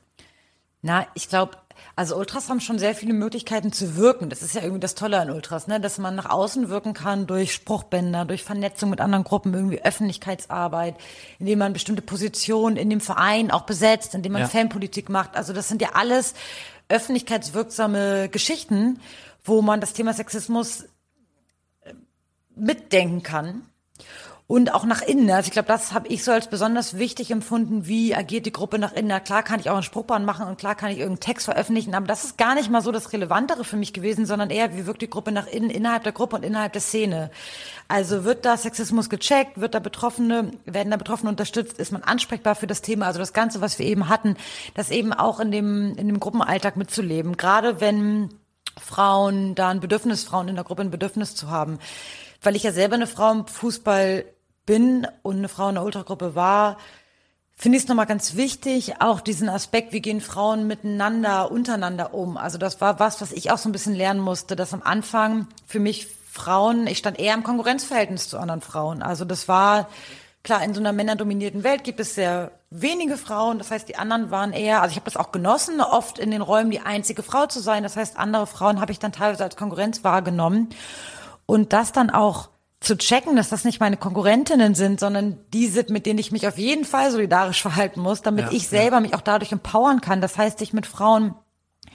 Na, ich glaube, also Ultras haben schon sehr viele Möglichkeiten zu wirken. Das ist ja irgendwie das Tolle an Ultras, ne? dass man nach außen wirken kann durch Spruchbänder, durch Vernetzung mit anderen Gruppen, irgendwie Öffentlichkeitsarbeit, indem man bestimmte Positionen in dem Verein auch besetzt, indem man ja. Fanpolitik macht. Also das sind ja alles öffentlichkeitswirksame Geschichten wo man das Thema Sexismus äh, mitdenken kann und auch nach innen. Also ich glaube, das habe ich so als besonders wichtig empfunden. Wie agiert die Gruppe nach innen? Na, klar kann ich auch einen Spruchbahn machen und klar kann ich irgendeinen Text veröffentlichen, aber das ist gar nicht mal so das Relevantere für mich gewesen, sondern eher, wie wirkt die Gruppe nach innen, innerhalb der Gruppe und innerhalb der Szene. Also wird da Sexismus gecheckt, wird da Betroffene, werden da Betroffene unterstützt, ist man ansprechbar für das Thema? Also das Ganze, was wir eben hatten, das eben auch in dem, in dem Gruppenalltag mitzuleben. Gerade wenn Frauen da ein Bedürfnis, Frauen in der Gruppe ein Bedürfnis zu haben. Weil ich ja selber eine Frau im Fußball bin und eine Frau in der Ultragruppe war, finde ich es nochmal ganz wichtig, auch diesen Aspekt, wie gehen Frauen miteinander, untereinander um. Also das war was, was ich auch so ein bisschen lernen musste, dass am Anfang für mich Frauen, ich stand eher im Konkurrenzverhältnis zu anderen Frauen. Also das war Klar, in so einer männerdominierten Welt gibt es sehr wenige Frauen. Das heißt, die anderen waren eher, also ich habe das auch genossen, oft in den Räumen die einzige Frau zu sein. Das heißt, andere Frauen habe ich dann teilweise als Konkurrenz wahrgenommen. Und das dann auch zu checken, dass das nicht meine Konkurrentinnen sind, sondern die sind, mit denen ich mich auf jeden Fall solidarisch verhalten muss, damit ja, ich selber ja. mich auch dadurch empowern kann. Das heißt, ich mit Frauen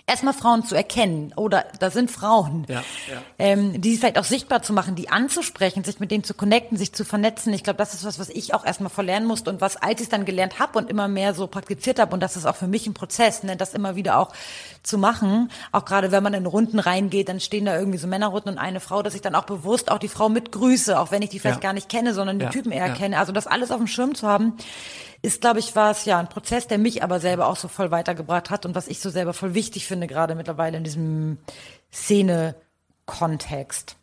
erstmal Frauen zu erkennen oder da sind Frauen, ja, ja. Ähm, die vielleicht auch sichtbar zu machen, die anzusprechen, sich mit denen zu connecten, sich zu vernetzen. Ich glaube, das ist was, was ich auch erstmal verlernen musste und was, als ich es dann gelernt habe und immer mehr so praktiziert habe und das ist auch für mich ein Prozess, ne, das immer wieder auch zu machen. Auch gerade wenn man in Runden reingeht, dann stehen da irgendwie so Männerrunden und eine Frau, dass ich dann auch bewusst auch die Frau mitgrüße, auch wenn ich die vielleicht ja. gar nicht kenne, sondern die Typen eher kenne. Also das alles auf dem Schirm zu haben, ist, glaube ich, war es ja ein Prozess, der mich aber selber auch so voll weitergebracht hat und was ich so selber voll wichtig finde, gerade mittlerweile in diesem Szene Kontext.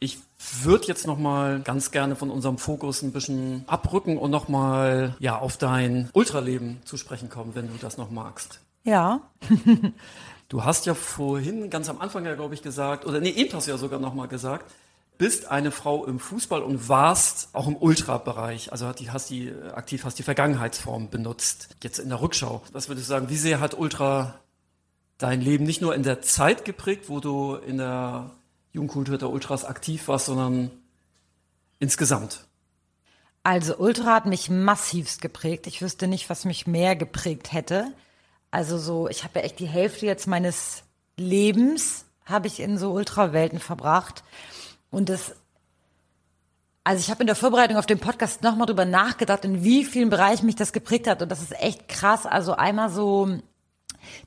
Ich würde jetzt noch mal ganz gerne von unserem Fokus ein bisschen abrücken und noch mal ja auf dein Ultraleben zu sprechen kommen, wenn du das noch magst. Ja. du hast ja vorhin ganz am Anfang ja glaube ich gesagt oder nee, eben hast du ja sogar noch mal gesagt, bist eine Frau im Fußball und warst auch im Ultrabereich, also hast die aktiv hast die Vergangenheitsform benutzt. Jetzt in der Rückschau, was würdest du sagen, wie sehr hat Ultra dein Leben nicht nur in der Zeit geprägt, wo du in der Jugendkultur der Ultras aktiv warst, sondern insgesamt? Also Ultra hat mich massivst geprägt. Ich wüsste nicht, was mich mehr geprägt hätte. Also so, ich habe ja echt die Hälfte jetzt meines Lebens habe ich in so Ultrawelten verbracht. Und das, also ich habe in der Vorbereitung auf den Podcast nochmal drüber nachgedacht, in wie vielen Bereichen mich das geprägt hat. Und das ist echt krass. Also einmal so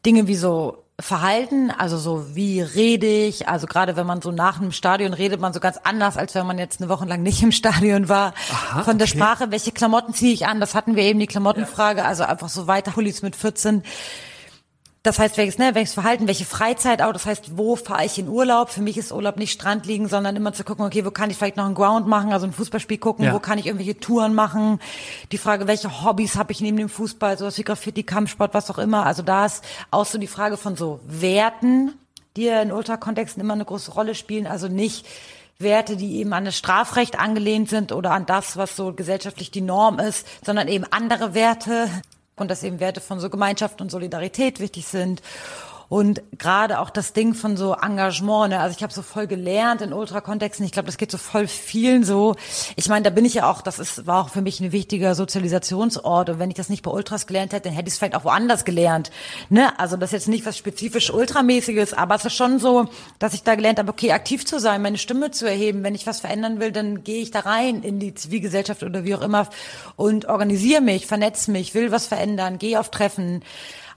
Dinge wie so Verhalten, also so wie rede ich, also gerade wenn man so nach einem Stadion redet man so ganz anders, als wenn man jetzt eine Woche lang nicht im Stadion war. Aha, Von der okay. Sprache, welche Klamotten ziehe ich an, das hatten wir eben die Klamottenfrage, also einfach so weiter Pullis mit 14. Das heißt, welches, ne, welches Verhalten, welche Freizeit auch. Das heißt, wo fahre ich in Urlaub? Für mich ist Urlaub nicht Strand liegen, sondern immer zu gucken, okay, wo kann ich vielleicht noch ein Ground machen, also ein Fußballspiel gucken, ja. wo kann ich irgendwelche Touren machen? Die Frage, welche Hobbys habe ich neben dem Fußball, sowas wie Graffiti, Kampfsport, was auch immer. Also da ist auch so die Frage von so Werten, die ja in Ultrakontexten immer eine große Rolle spielen. Also nicht Werte, die eben an das Strafrecht angelehnt sind oder an das, was so gesellschaftlich die Norm ist, sondern eben andere Werte, und dass eben Werte von so Gemeinschaft und Solidarität wichtig sind und gerade auch das Ding von so Engagement, ne? also ich habe so voll gelernt in Ultrakontexten, ich glaube, das geht so voll vielen so. Ich meine, da bin ich ja auch, das ist, war auch für mich ein wichtiger Sozialisationsort und wenn ich das nicht bei Ultras gelernt hätte, dann hätte ich es vielleicht auch woanders gelernt. Ne? Also das ist jetzt nicht was spezifisch Ultramäßiges, aber es ist schon so, dass ich da gelernt habe, okay, aktiv zu sein, meine Stimme zu erheben. Wenn ich was verändern will, dann gehe ich da rein in die Zivilgesellschaft oder wie auch immer und organisiere mich, vernetze mich, will was verändern, gehe auf Treffen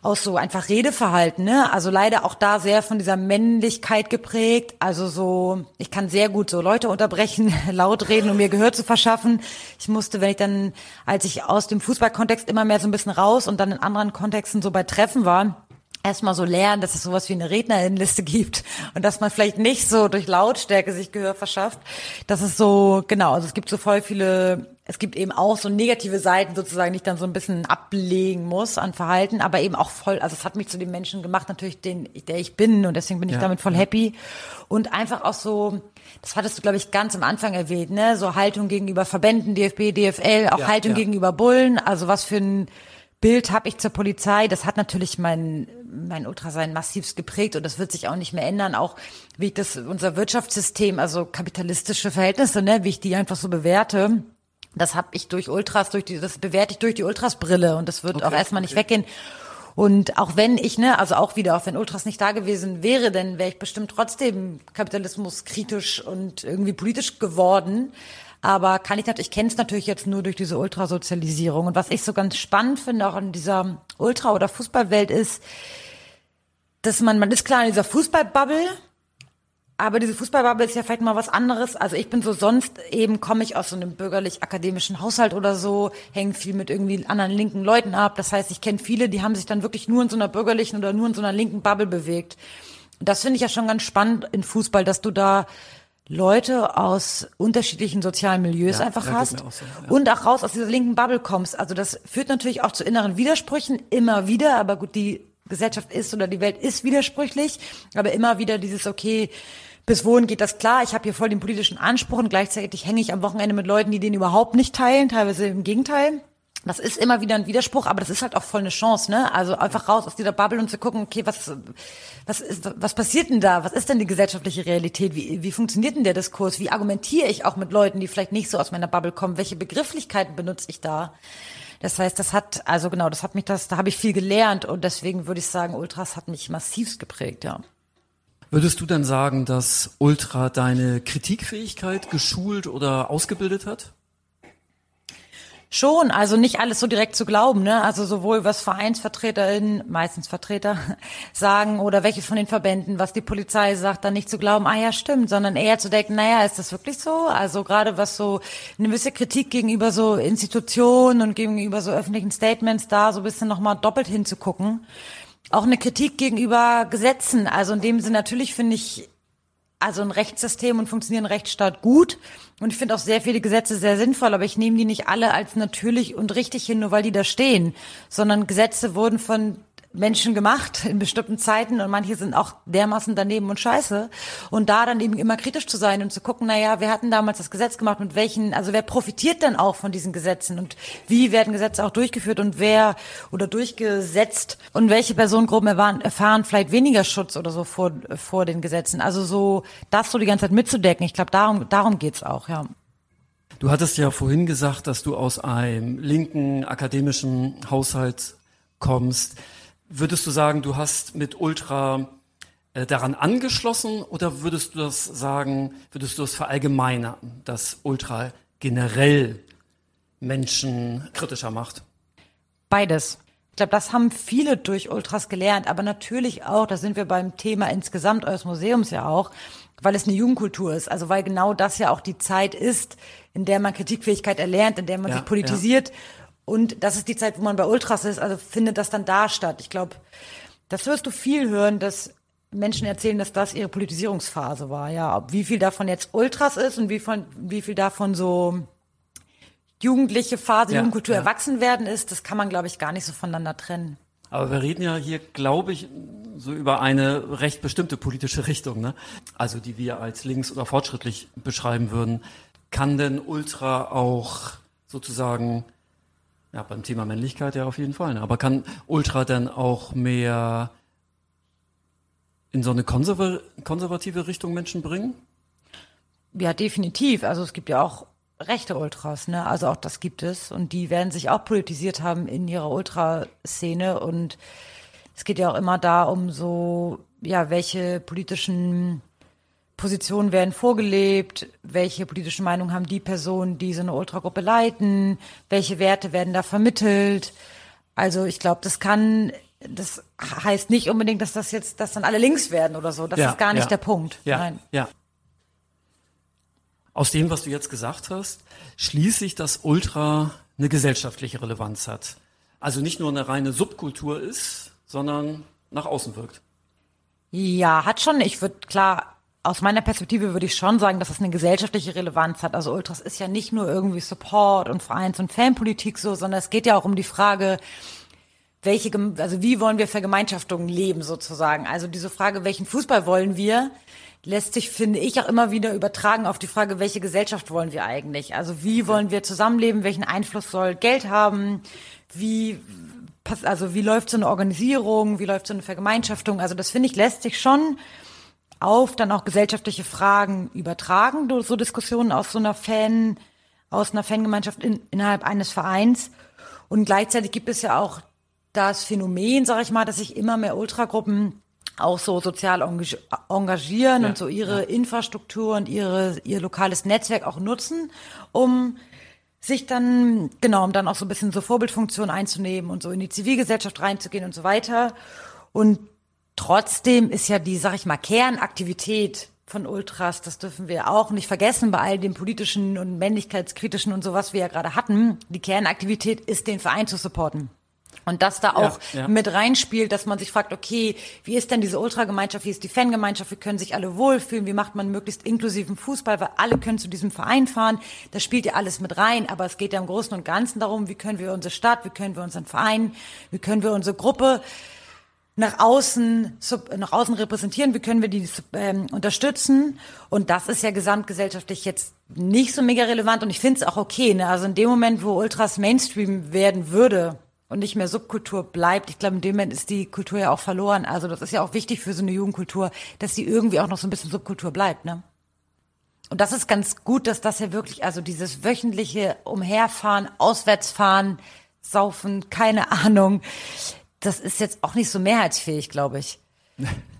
aus so einfach Redeverhalten, ne? Also leider auch da sehr von dieser Männlichkeit geprägt. Also so, ich kann sehr gut so Leute unterbrechen, laut reden, um mir Gehör zu verschaffen. Ich musste, wenn ich dann, als ich aus dem Fußballkontext immer mehr so ein bisschen raus und dann in anderen Kontexten so bei Treffen war, erstmal so lernen, dass es sowas wie eine Rednerinnenliste gibt und dass man vielleicht nicht so durch Lautstärke sich Gehör verschafft. Das ist so, genau, also es gibt so voll viele, es gibt eben auch so negative Seiten sozusagen, die ich dann so ein bisschen ablegen muss an Verhalten, aber eben auch voll, also es hat mich zu dem Menschen gemacht, natürlich den, der ich bin und deswegen bin ich ja. damit voll happy und einfach auch so, das hattest du glaube ich ganz am Anfang erwähnt, ne, so Haltung gegenüber Verbänden, DFB, DFL, auch ja, Haltung ja. gegenüber Bullen, also was für ein Bild habe ich zur Polizei. Das hat natürlich mein, mein Ultrasein massivst geprägt und das wird sich auch nicht mehr ändern. Auch wie ich das, unser Wirtschaftssystem, also kapitalistische Verhältnisse, ne, wie ich die einfach so bewerte. Das habe ich durch Ultras, durch die, das bewerte ich durch die Ultras-Brille und das wird okay, auch erstmal okay. nicht weggehen. Und auch wenn ich, ne, also auch wieder, auch wenn Ultras nicht da gewesen wäre, dann wäre ich bestimmt trotzdem Kapitalismus kritisch und irgendwie politisch geworden. Aber kann ich natürlich, ich kenne es natürlich jetzt nur durch diese Ultrasozialisierung. Und was ich so ganz spannend finde, auch in dieser Ultra- oder Fußballwelt ist, dass man, man ist klar in dieser Fußballbubble, aber diese Fußballbubble ist ja vielleicht mal was anderes. Also ich bin so sonst eben komme ich aus so einem bürgerlich-akademischen Haushalt oder so, hänge viel mit irgendwie anderen linken Leuten ab. Das heißt, ich kenne viele, die haben sich dann wirklich nur in so einer bürgerlichen oder nur in so einer linken Bubble bewegt. das finde ich ja schon ganz spannend in Fußball, dass du da Leute aus unterschiedlichen sozialen Milieus ja, einfach hast so, ja. und auch raus aus dieser linken Bubble kommst. Also das führt natürlich auch zu inneren Widersprüchen immer wieder, aber gut, die Gesellschaft ist oder die Welt ist widersprüchlich, aber immer wieder dieses okay, bis wohin geht das klar? Ich habe hier voll den politischen Anspruch und gleichzeitig hänge ich am Wochenende mit Leuten, die den überhaupt nicht teilen, teilweise im Gegenteil das ist immer wieder ein Widerspruch, aber das ist halt auch voll eine Chance, ne? Also einfach raus aus dieser Bubble und zu gucken, okay, was, was ist, was passiert denn da? Was ist denn die gesellschaftliche Realität? Wie, wie funktioniert denn der Diskurs? Wie argumentiere ich auch mit Leuten, die vielleicht nicht so aus meiner Bubble kommen? Welche Begrifflichkeiten benutze ich da? Das heißt, das hat, also genau, das hat mich das, da habe ich viel gelernt und deswegen würde ich sagen, Ultras hat mich massivst geprägt, ja. Würdest du dann sagen, dass Ultra deine Kritikfähigkeit geschult oder ausgebildet hat? Schon, also nicht alles so direkt zu glauben, ne? Also sowohl was VereinsvertreterInnen, meistens Vertreter, sagen oder welche von den Verbänden, was die Polizei sagt, dann nicht zu glauben, ah ja, stimmt, sondern eher zu denken, naja, ist das wirklich so? Also gerade was so eine gewisse Kritik gegenüber so Institutionen und gegenüber so öffentlichen Statements da so ein bisschen nochmal doppelt hinzugucken. Auch eine Kritik gegenüber Gesetzen. Also in dem Sinne natürlich finde ich also ein Rechtssystem und funktionieren Rechtsstaat gut. Und ich finde auch sehr viele Gesetze sehr sinnvoll, aber ich nehme die nicht alle als natürlich und richtig hin, nur weil die da stehen, sondern Gesetze wurden von Menschen gemacht in bestimmten Zeiten und manche sind auch dermaßen daneben und scheiße. Und da dann eben immer kritisch zu sein und zu gucken, na ja, wir hatten damals das Gesetz gemacht, mit welchen, also wer profitiert denn auch von diesen Gesetzen und wie werden Gesetze auch durchgeführt und wer oder durchgesetzt und welche Personengruppen erfahren, erfahren vielleicht weniger Schutz oder so vor, vor den Gesetzen. Also so, das so die ganze Zeit mitzudecken. Ich glaube, darum, darum geht's auch, ja. Du hattest ja vorhin gesagt, dass du aus einem linken akademischen Haushalt kommst. Würdest du sagen, du hast mit Ultra äh, daran angeschlossen oder würdest du das sagen, würdest du das verallgemeinern, dass Ultra generell Menschen kritischer macht? Beides. Ich glaube, das haben viele durch Ultras gelernt, aber natürlich auch, da sind wir beim Thema insgesamt eures Museums ja auch, weil es eine Jugendkultur ist, also weil genau das ja auch die Zeit ist, in der man Kritikfähigkeit erlernt, in der man ja, sich politisiert. Ja und das ist die Zeit, wo man bei Ultras ist, also findet das dann da statt. Ich glaube, das wirst du viel hören, dass Menschen erzählen, dass das ihre Politisierungsphase war. Ja, wie viel davon jetzt Ultras ist und wie, von, wie viel davon so jugendliche Phase, ja, Jugendkultur, ja. Erwachsenwerden ist, das kann man, glaube ich, gar nicht so voneinander trennen. Aber wir reden ja hier, glaube ich, so über eine recht bestimmte politische Richtung, ne? Also die wir als links oder fortschrittlich beschreiben würden. Kann denn Ultra auch sozusagen ja, beim Thema Männlichkeit ja auf jeden Fall. Ne? Aber kann Ultra dann auch mehr in so eine konserva konservative Richtung Menschen bringen? Ja, definitiv. Also es gibt ja auch rechte Ultras, ne? Also auch das gibt es. Und die werden sich auch politisiert haben in ihrer Ultraszene. Und es geht ja auch immer da um so, ja, welche politischen Positionen werden vorgelebt, welche politischen Meinungen haben die Personen, die so eine Ultragruppe leiten, welche Werte werden da vermittelt. Also ich glaube, das kann, das heißt nicht unbedingt, dass das jetzt, dass dann alle links werden oder so. Das ja, ist gar nicht ja. der Punkt. Ja, Nein. ja. Aus dem, was du jetzt gesagt hast, schließe ich, dass Ultra eine gesellschaftliche Relevanz hat. Also nicht nur eine reine Subkultur ist, sondern nach außen wirkt. Ja, hat schon. Ich würde klar aus meiner Perspektive würde ich schon sagen, dass das eine gesellschaftliche Relevanz hat. Also Ultras ist ja nicht nur irgendwie Support und Vereins- und Fanpolitik so, sondern es geht ja auch um die Frage, welche, also wie wollen wir Vergemeinschaftungen leben sozusagen? Also diese Frage, welchen Fußball wollen wir, lässt sich, finde ich, auch immer wieder übertragen auf die Frage, welche Gesellschaft wollen wir eigentlich? Also wie wollen wir zusammenleben? Welchen Einfluss soll Geld haben? Wie, also wie läuft so eine Organisierung? Wie läuft so eine Vergemeinschaftung? Also das finde ich, lässt sich schon auf dann auch gesellschaftliche Fragen übertragen, so Diskussionen aus so einer Fan, aus einer Fangemeinschaft in, innerhalb eines Vereins. Und gleichzeitig gibt es ja auch das Phänomen, sage ich mal, dass sich immer mehr Ultragruppen auch so sozial engagieren ja, und so ihre ja. Infrastruktur und ihre, ihr lokales Netzwerk auch nutzen, um sich dann, genau, um dann auch so ein bisschen so Vorbildfunktion einzunehmen und so in die Zivilgesellschaft reinzugehen und so weiter. Und Trotzdem ist ja die, sag ich mal, Kernaktivität von Ultras, das dürfen wir auch nicht vergessen bei all dem politischen und männlichkeitskritischen und so, was wir ja gerade hatten. Die Kernaktivität ist, den Verein zu supporten. Und das da auch ja, ja. mit reinspielt, dass man sich fragt, okay, wie ist denn diese Ultragemeinschaft, wie ist die Fangemeinschaft, wie können sich alle wohlfühlen, wie macht man möglichst inklusiven Fußball, weil alle können zu diesem Verein fahren. Das spielt ja alles mit rein, aber es geht ja im Großen und Ganzen darum, wie können wir unsere Stadt, wie können wir unseren Verein, wie können wir unsere Gruppe nach außen, nach außen repräsentieren, wie können wir die ähm, unterstützen. Und das ist ja gesamtgesellschaftlich jetzt nicht so mega relevant und ich finde es auch okay. Ne? Also in dem Moment, wo Ultras Mainstream werden würde und nicht mehr Subkultur bleibt, ich glaube, in dem Moment ist die Kultur ja auch verloren. Also das ist ja auch wichtig für so eine Jugendkultur, dass sie irgendwie auch noch so ein bisschen Subkultur bleibt. Ne? Und das ist ganz gut, dass das ja wirklich, also dieses wöchentliche Umherfahren, Auswärtsfahren, Saufen, keine Ahnung, das ist jetzt auch nicht so mehrheitsfähig, glaube ich.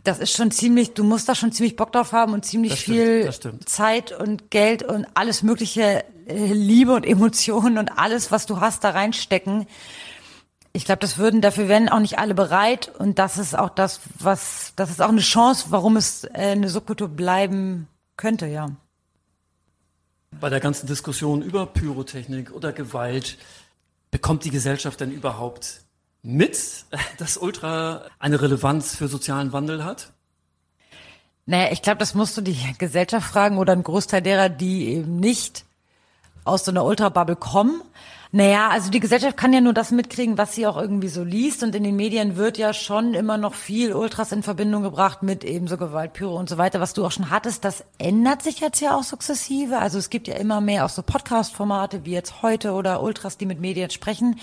Das ist schon ziemlich, du musst da schon ziemlich Bock drauf haben und ziemlich das viel stimmt, Zeit und Geld und alles mögliche äh, Liebe und Emotionen und alles, was du hast, da reinstecken. Ich glaube, das würden, dafür wären auch nicht alle bereit und das ist auch das, was, das ist auch eine Chance, warum es äh, eine Subkultur bleiben könnte, ja. Bei der ganzen Diskussion über Pyrotechnik oder Gewalt, bekommt die Gesellschaft denn überhaupt mit, dass Ultra eine Relevanz für sozialen Wandel hat? Naja, ich glaube, das musst du die Gesellschaft fragen oder ein Großteil derer, die eben nicht aus so einer Ultrabubble kommen. Naja, also die Gesellschaft kann ja nur das mitkriegen, was sie auch irgendwie so liest. Und in den Medien wird ja schon immer noch viel Ultras in Verbindung gebracht mit eben so Gewalt, Pyro und so weiter, was du auch schon hattest. Das ändert sich jetzt ja auch sukzessive. Also es gibt ja immer mehr auch so Podcast-Formate wie jetzt heute oder Ultras, die mit Medien sprechen.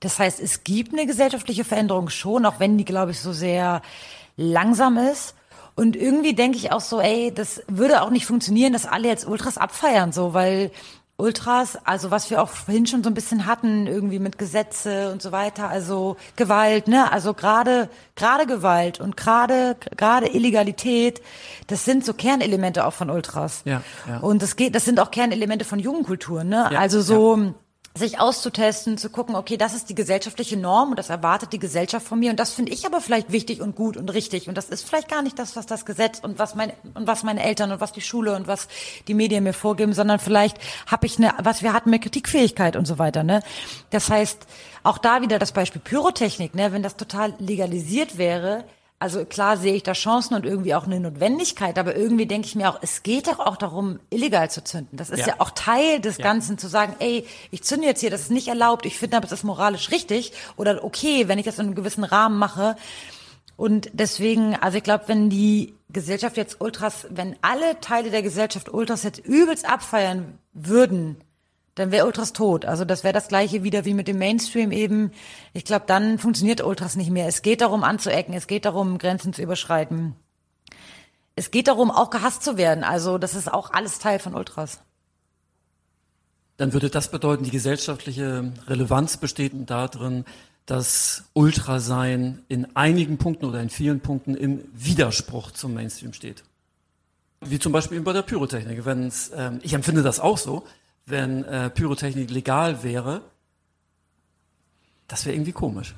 Das heißt, es gibt eine gesellschaftliche Veränderung schon, auch wenn die, glaube ich, so sehr langsam ist. Und irgendwie denke ich auch so, ey, das würde auch nicht funktionieren, dass alle jetzt Ultras abfeiern, so, weil Ultras, also was wir auch vorhin schon so ein bisschen hatten, irgendwie mit Gesetze und so weiter, also Gewalt, ne, also gerade gerade Gewalt und gerade gerade Illegalität, das sind so Kernelemente auch von Ultras. Ja, ja. Und das geht, das sind auch Kernelemente von Jugendkultur, ne? Ja, also so ja sich auszutesten, zu gucken, okay, das ist die gesellschaftliche Norm und das erwartet die Gesellschaft von mir und das finde ich aber vielleicht wichtig und gut und richtig und das ist vielleicht gar nicht das, was das Gesetz und was meine und was meine Eltern und was die Schule und was die Medien mir vorgeben, sondern vielleicht habe ich eine, was wir hatten, mehr Kritikfähigkeit und so weiter, ne? Das heißt, auch da wieder das Beispiel Pyrotechnik, ne? Wenn das total legalisiert wäre, also klar sehe ich da Chancen und irgendwie auch eine Notwendigkeit, aber irgendwie denke ich mir auch, es geht doch auch darum, illegal zu zünden. Das ist ja, ja auch Teil des ja. Ganzen, zu sagen, ey, ich zünde jetzt hier, das ist nicht erlaubt, ich finde aber, das ist moralisch richtig oder okay, wenn ich das in einem gewissen Rahmen mache. Und deswegen, also ich glaube, wenn die Gesellschaft jetzt Ultras, wenn alle Teile der Gesellschaft Ultras jetzt übelst abfeiern würden, dann wäre Ultras tot. Also das wäre das gleiche wieder wie mit dem Mainstream eben. Ich glaube, dann funktioniert Ultras nicht mehr. Es geht darum anzuecken, es geht darum Grenzen zu überschreiten. Es geht darum auch gehasst zu werden. Also das ist auch alles Teil von Ultras. Dann würde das bedeuten, die gesellschaftliche Relevanz besteht darin, dass Ultrasein in einigen Punkten oder in vielen Punkten im Widerspruch zum Mainstream steht. Wie zum Beispiel bei der Pyrotechnik. Wenn's, ähm, ich empfinde das auch so wenn äh, Pyrotechnik legal wäre, das wäre irgendwie komisch.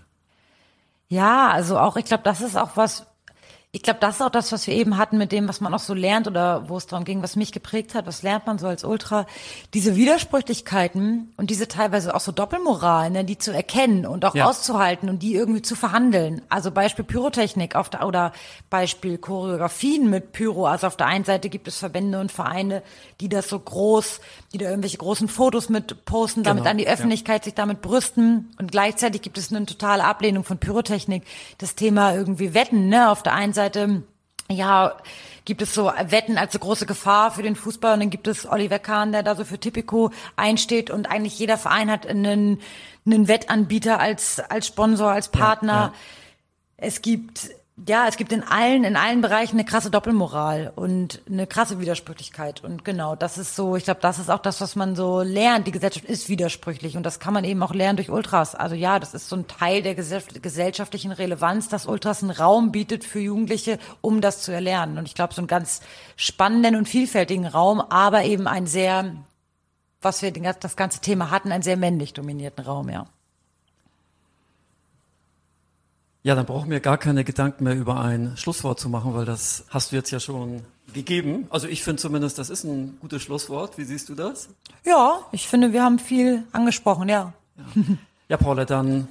Ja, also auch, ich glaube, das ist auch was, ich glaube, das ist auch das, was wir eben hatten mit dem, was man auch so lernt oder wo es darum ging, was mich geprägt hat, was lernt man so als Ultra, diese Widersprüchlichkeiten und diese teilweise auch so Doppelmoral, ne, die zu erkennen und auch ja. auszuhalten und die irgendwie zu verhandeln. Also Beispiel Pyrotechnik auf der, oder Beispiel Choreografien mit Pyro. Also auf der einen Seite gibt es Verbände und Vereine, die das so groß, die da irgendwelche großen Fotos mit posten, damit genau. an die Öffentlichkeit ja. sich damit brüsten und gleichzeitig gibt es eine totale Ablehnung von Pyrotechnik. Das Thema irgendwie Wetten, ne, auf der einen Seite Seite, ja, gibt es so Wetten als so große Gefahr für den Fußball und dann gibt es Oliver Kahn, der da so für Tipico einsteht und eigentlich jeder Verein hat einen, einen Wettanbieter als, als Sponsor, als Partner. Ja, ja. Es gibt ja, es gibt in allen, in allen Bereichen eine krasse Doppelmoral und eine krasse Widersprüchlichkeit. Und genau, das ist so, ich glaube, das ist auch das, was man so lernt. Die Gesellschaft ist widersprüchlich und das kann man eben auch lernen durch Ultras. Also ja, das ist so ein Teil der gesellschaftlichen Relevanz, dass Ultras einen Raum bietet für Jugendliche, um das zu erlernen. Und ich glaube, so einen ganz spannenden und vielfältigen Raum, aber eben ein sehr, was wir das ganze Thema hatten, einen sehr männlich dominierten Raum, ja. Ja, dann brauchen wir gar keine Gedanken mehr über ein Schlusswort zu machen, weil das hast du jetzt ja schon gegeben. Also ich finde zumindest, das ist ein gutes Schlusswort. Wie siehst du das? Ja, ich finde, wir haben viel angesprochen, ja. Ja, ja Paula, dann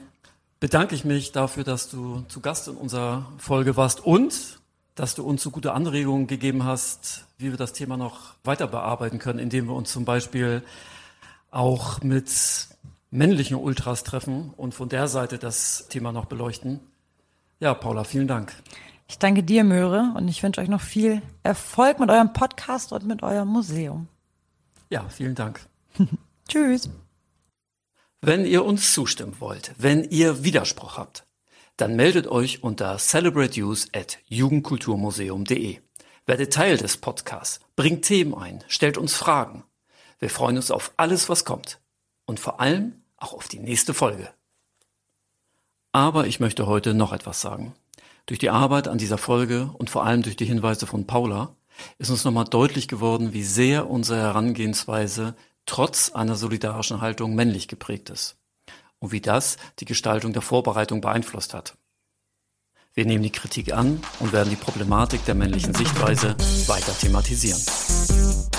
bedanke ich mich dafür, dass du zu Gast in unserer Folge warst und dass du uns so gute Anregungen gegeben hast, wie wir das Thema noch weiter bearbeiten können, indem wir uns zum Beispiel auch mit männlichen Ultras treffen und von der Seite das Thema noch beleuchten. Ja, Paula, vielen Dank. Ich danke dir, Möhre, und ich wünsche euch noch viel Erfolg mit eurem Podcast und mit eurem Museum. Ja, vielen Dank. Tschüss. Wenn ihr uns zustimmen wollt, wenn ihr Widerspruch habt, dann meldet euch unter celebrateuse at jugendkulturmuseum.de. Werdet Teil des Podcasts, bringt Themen ein, stellt uns Fragen. Wir freuen uns auf alles, was kommt. Und vor allem auch auf die nächste Folge. Aber ich möchte heute noch etwas sagen. Durch die Arbeit an dieser Folge und vor allem durch die Hinweise von Paula ist uns nochmal deutlich geworden, wie sehr unsere Herangehensweise trotz einer solidarischen Haltung männlich geprägt ist und wie das die Gestaltung der Vorbereitung beeinflusst hat. Wir nehmen die Kritik an und werden die Problematik der männlichen Sichtweise weiter thematisieren. Musik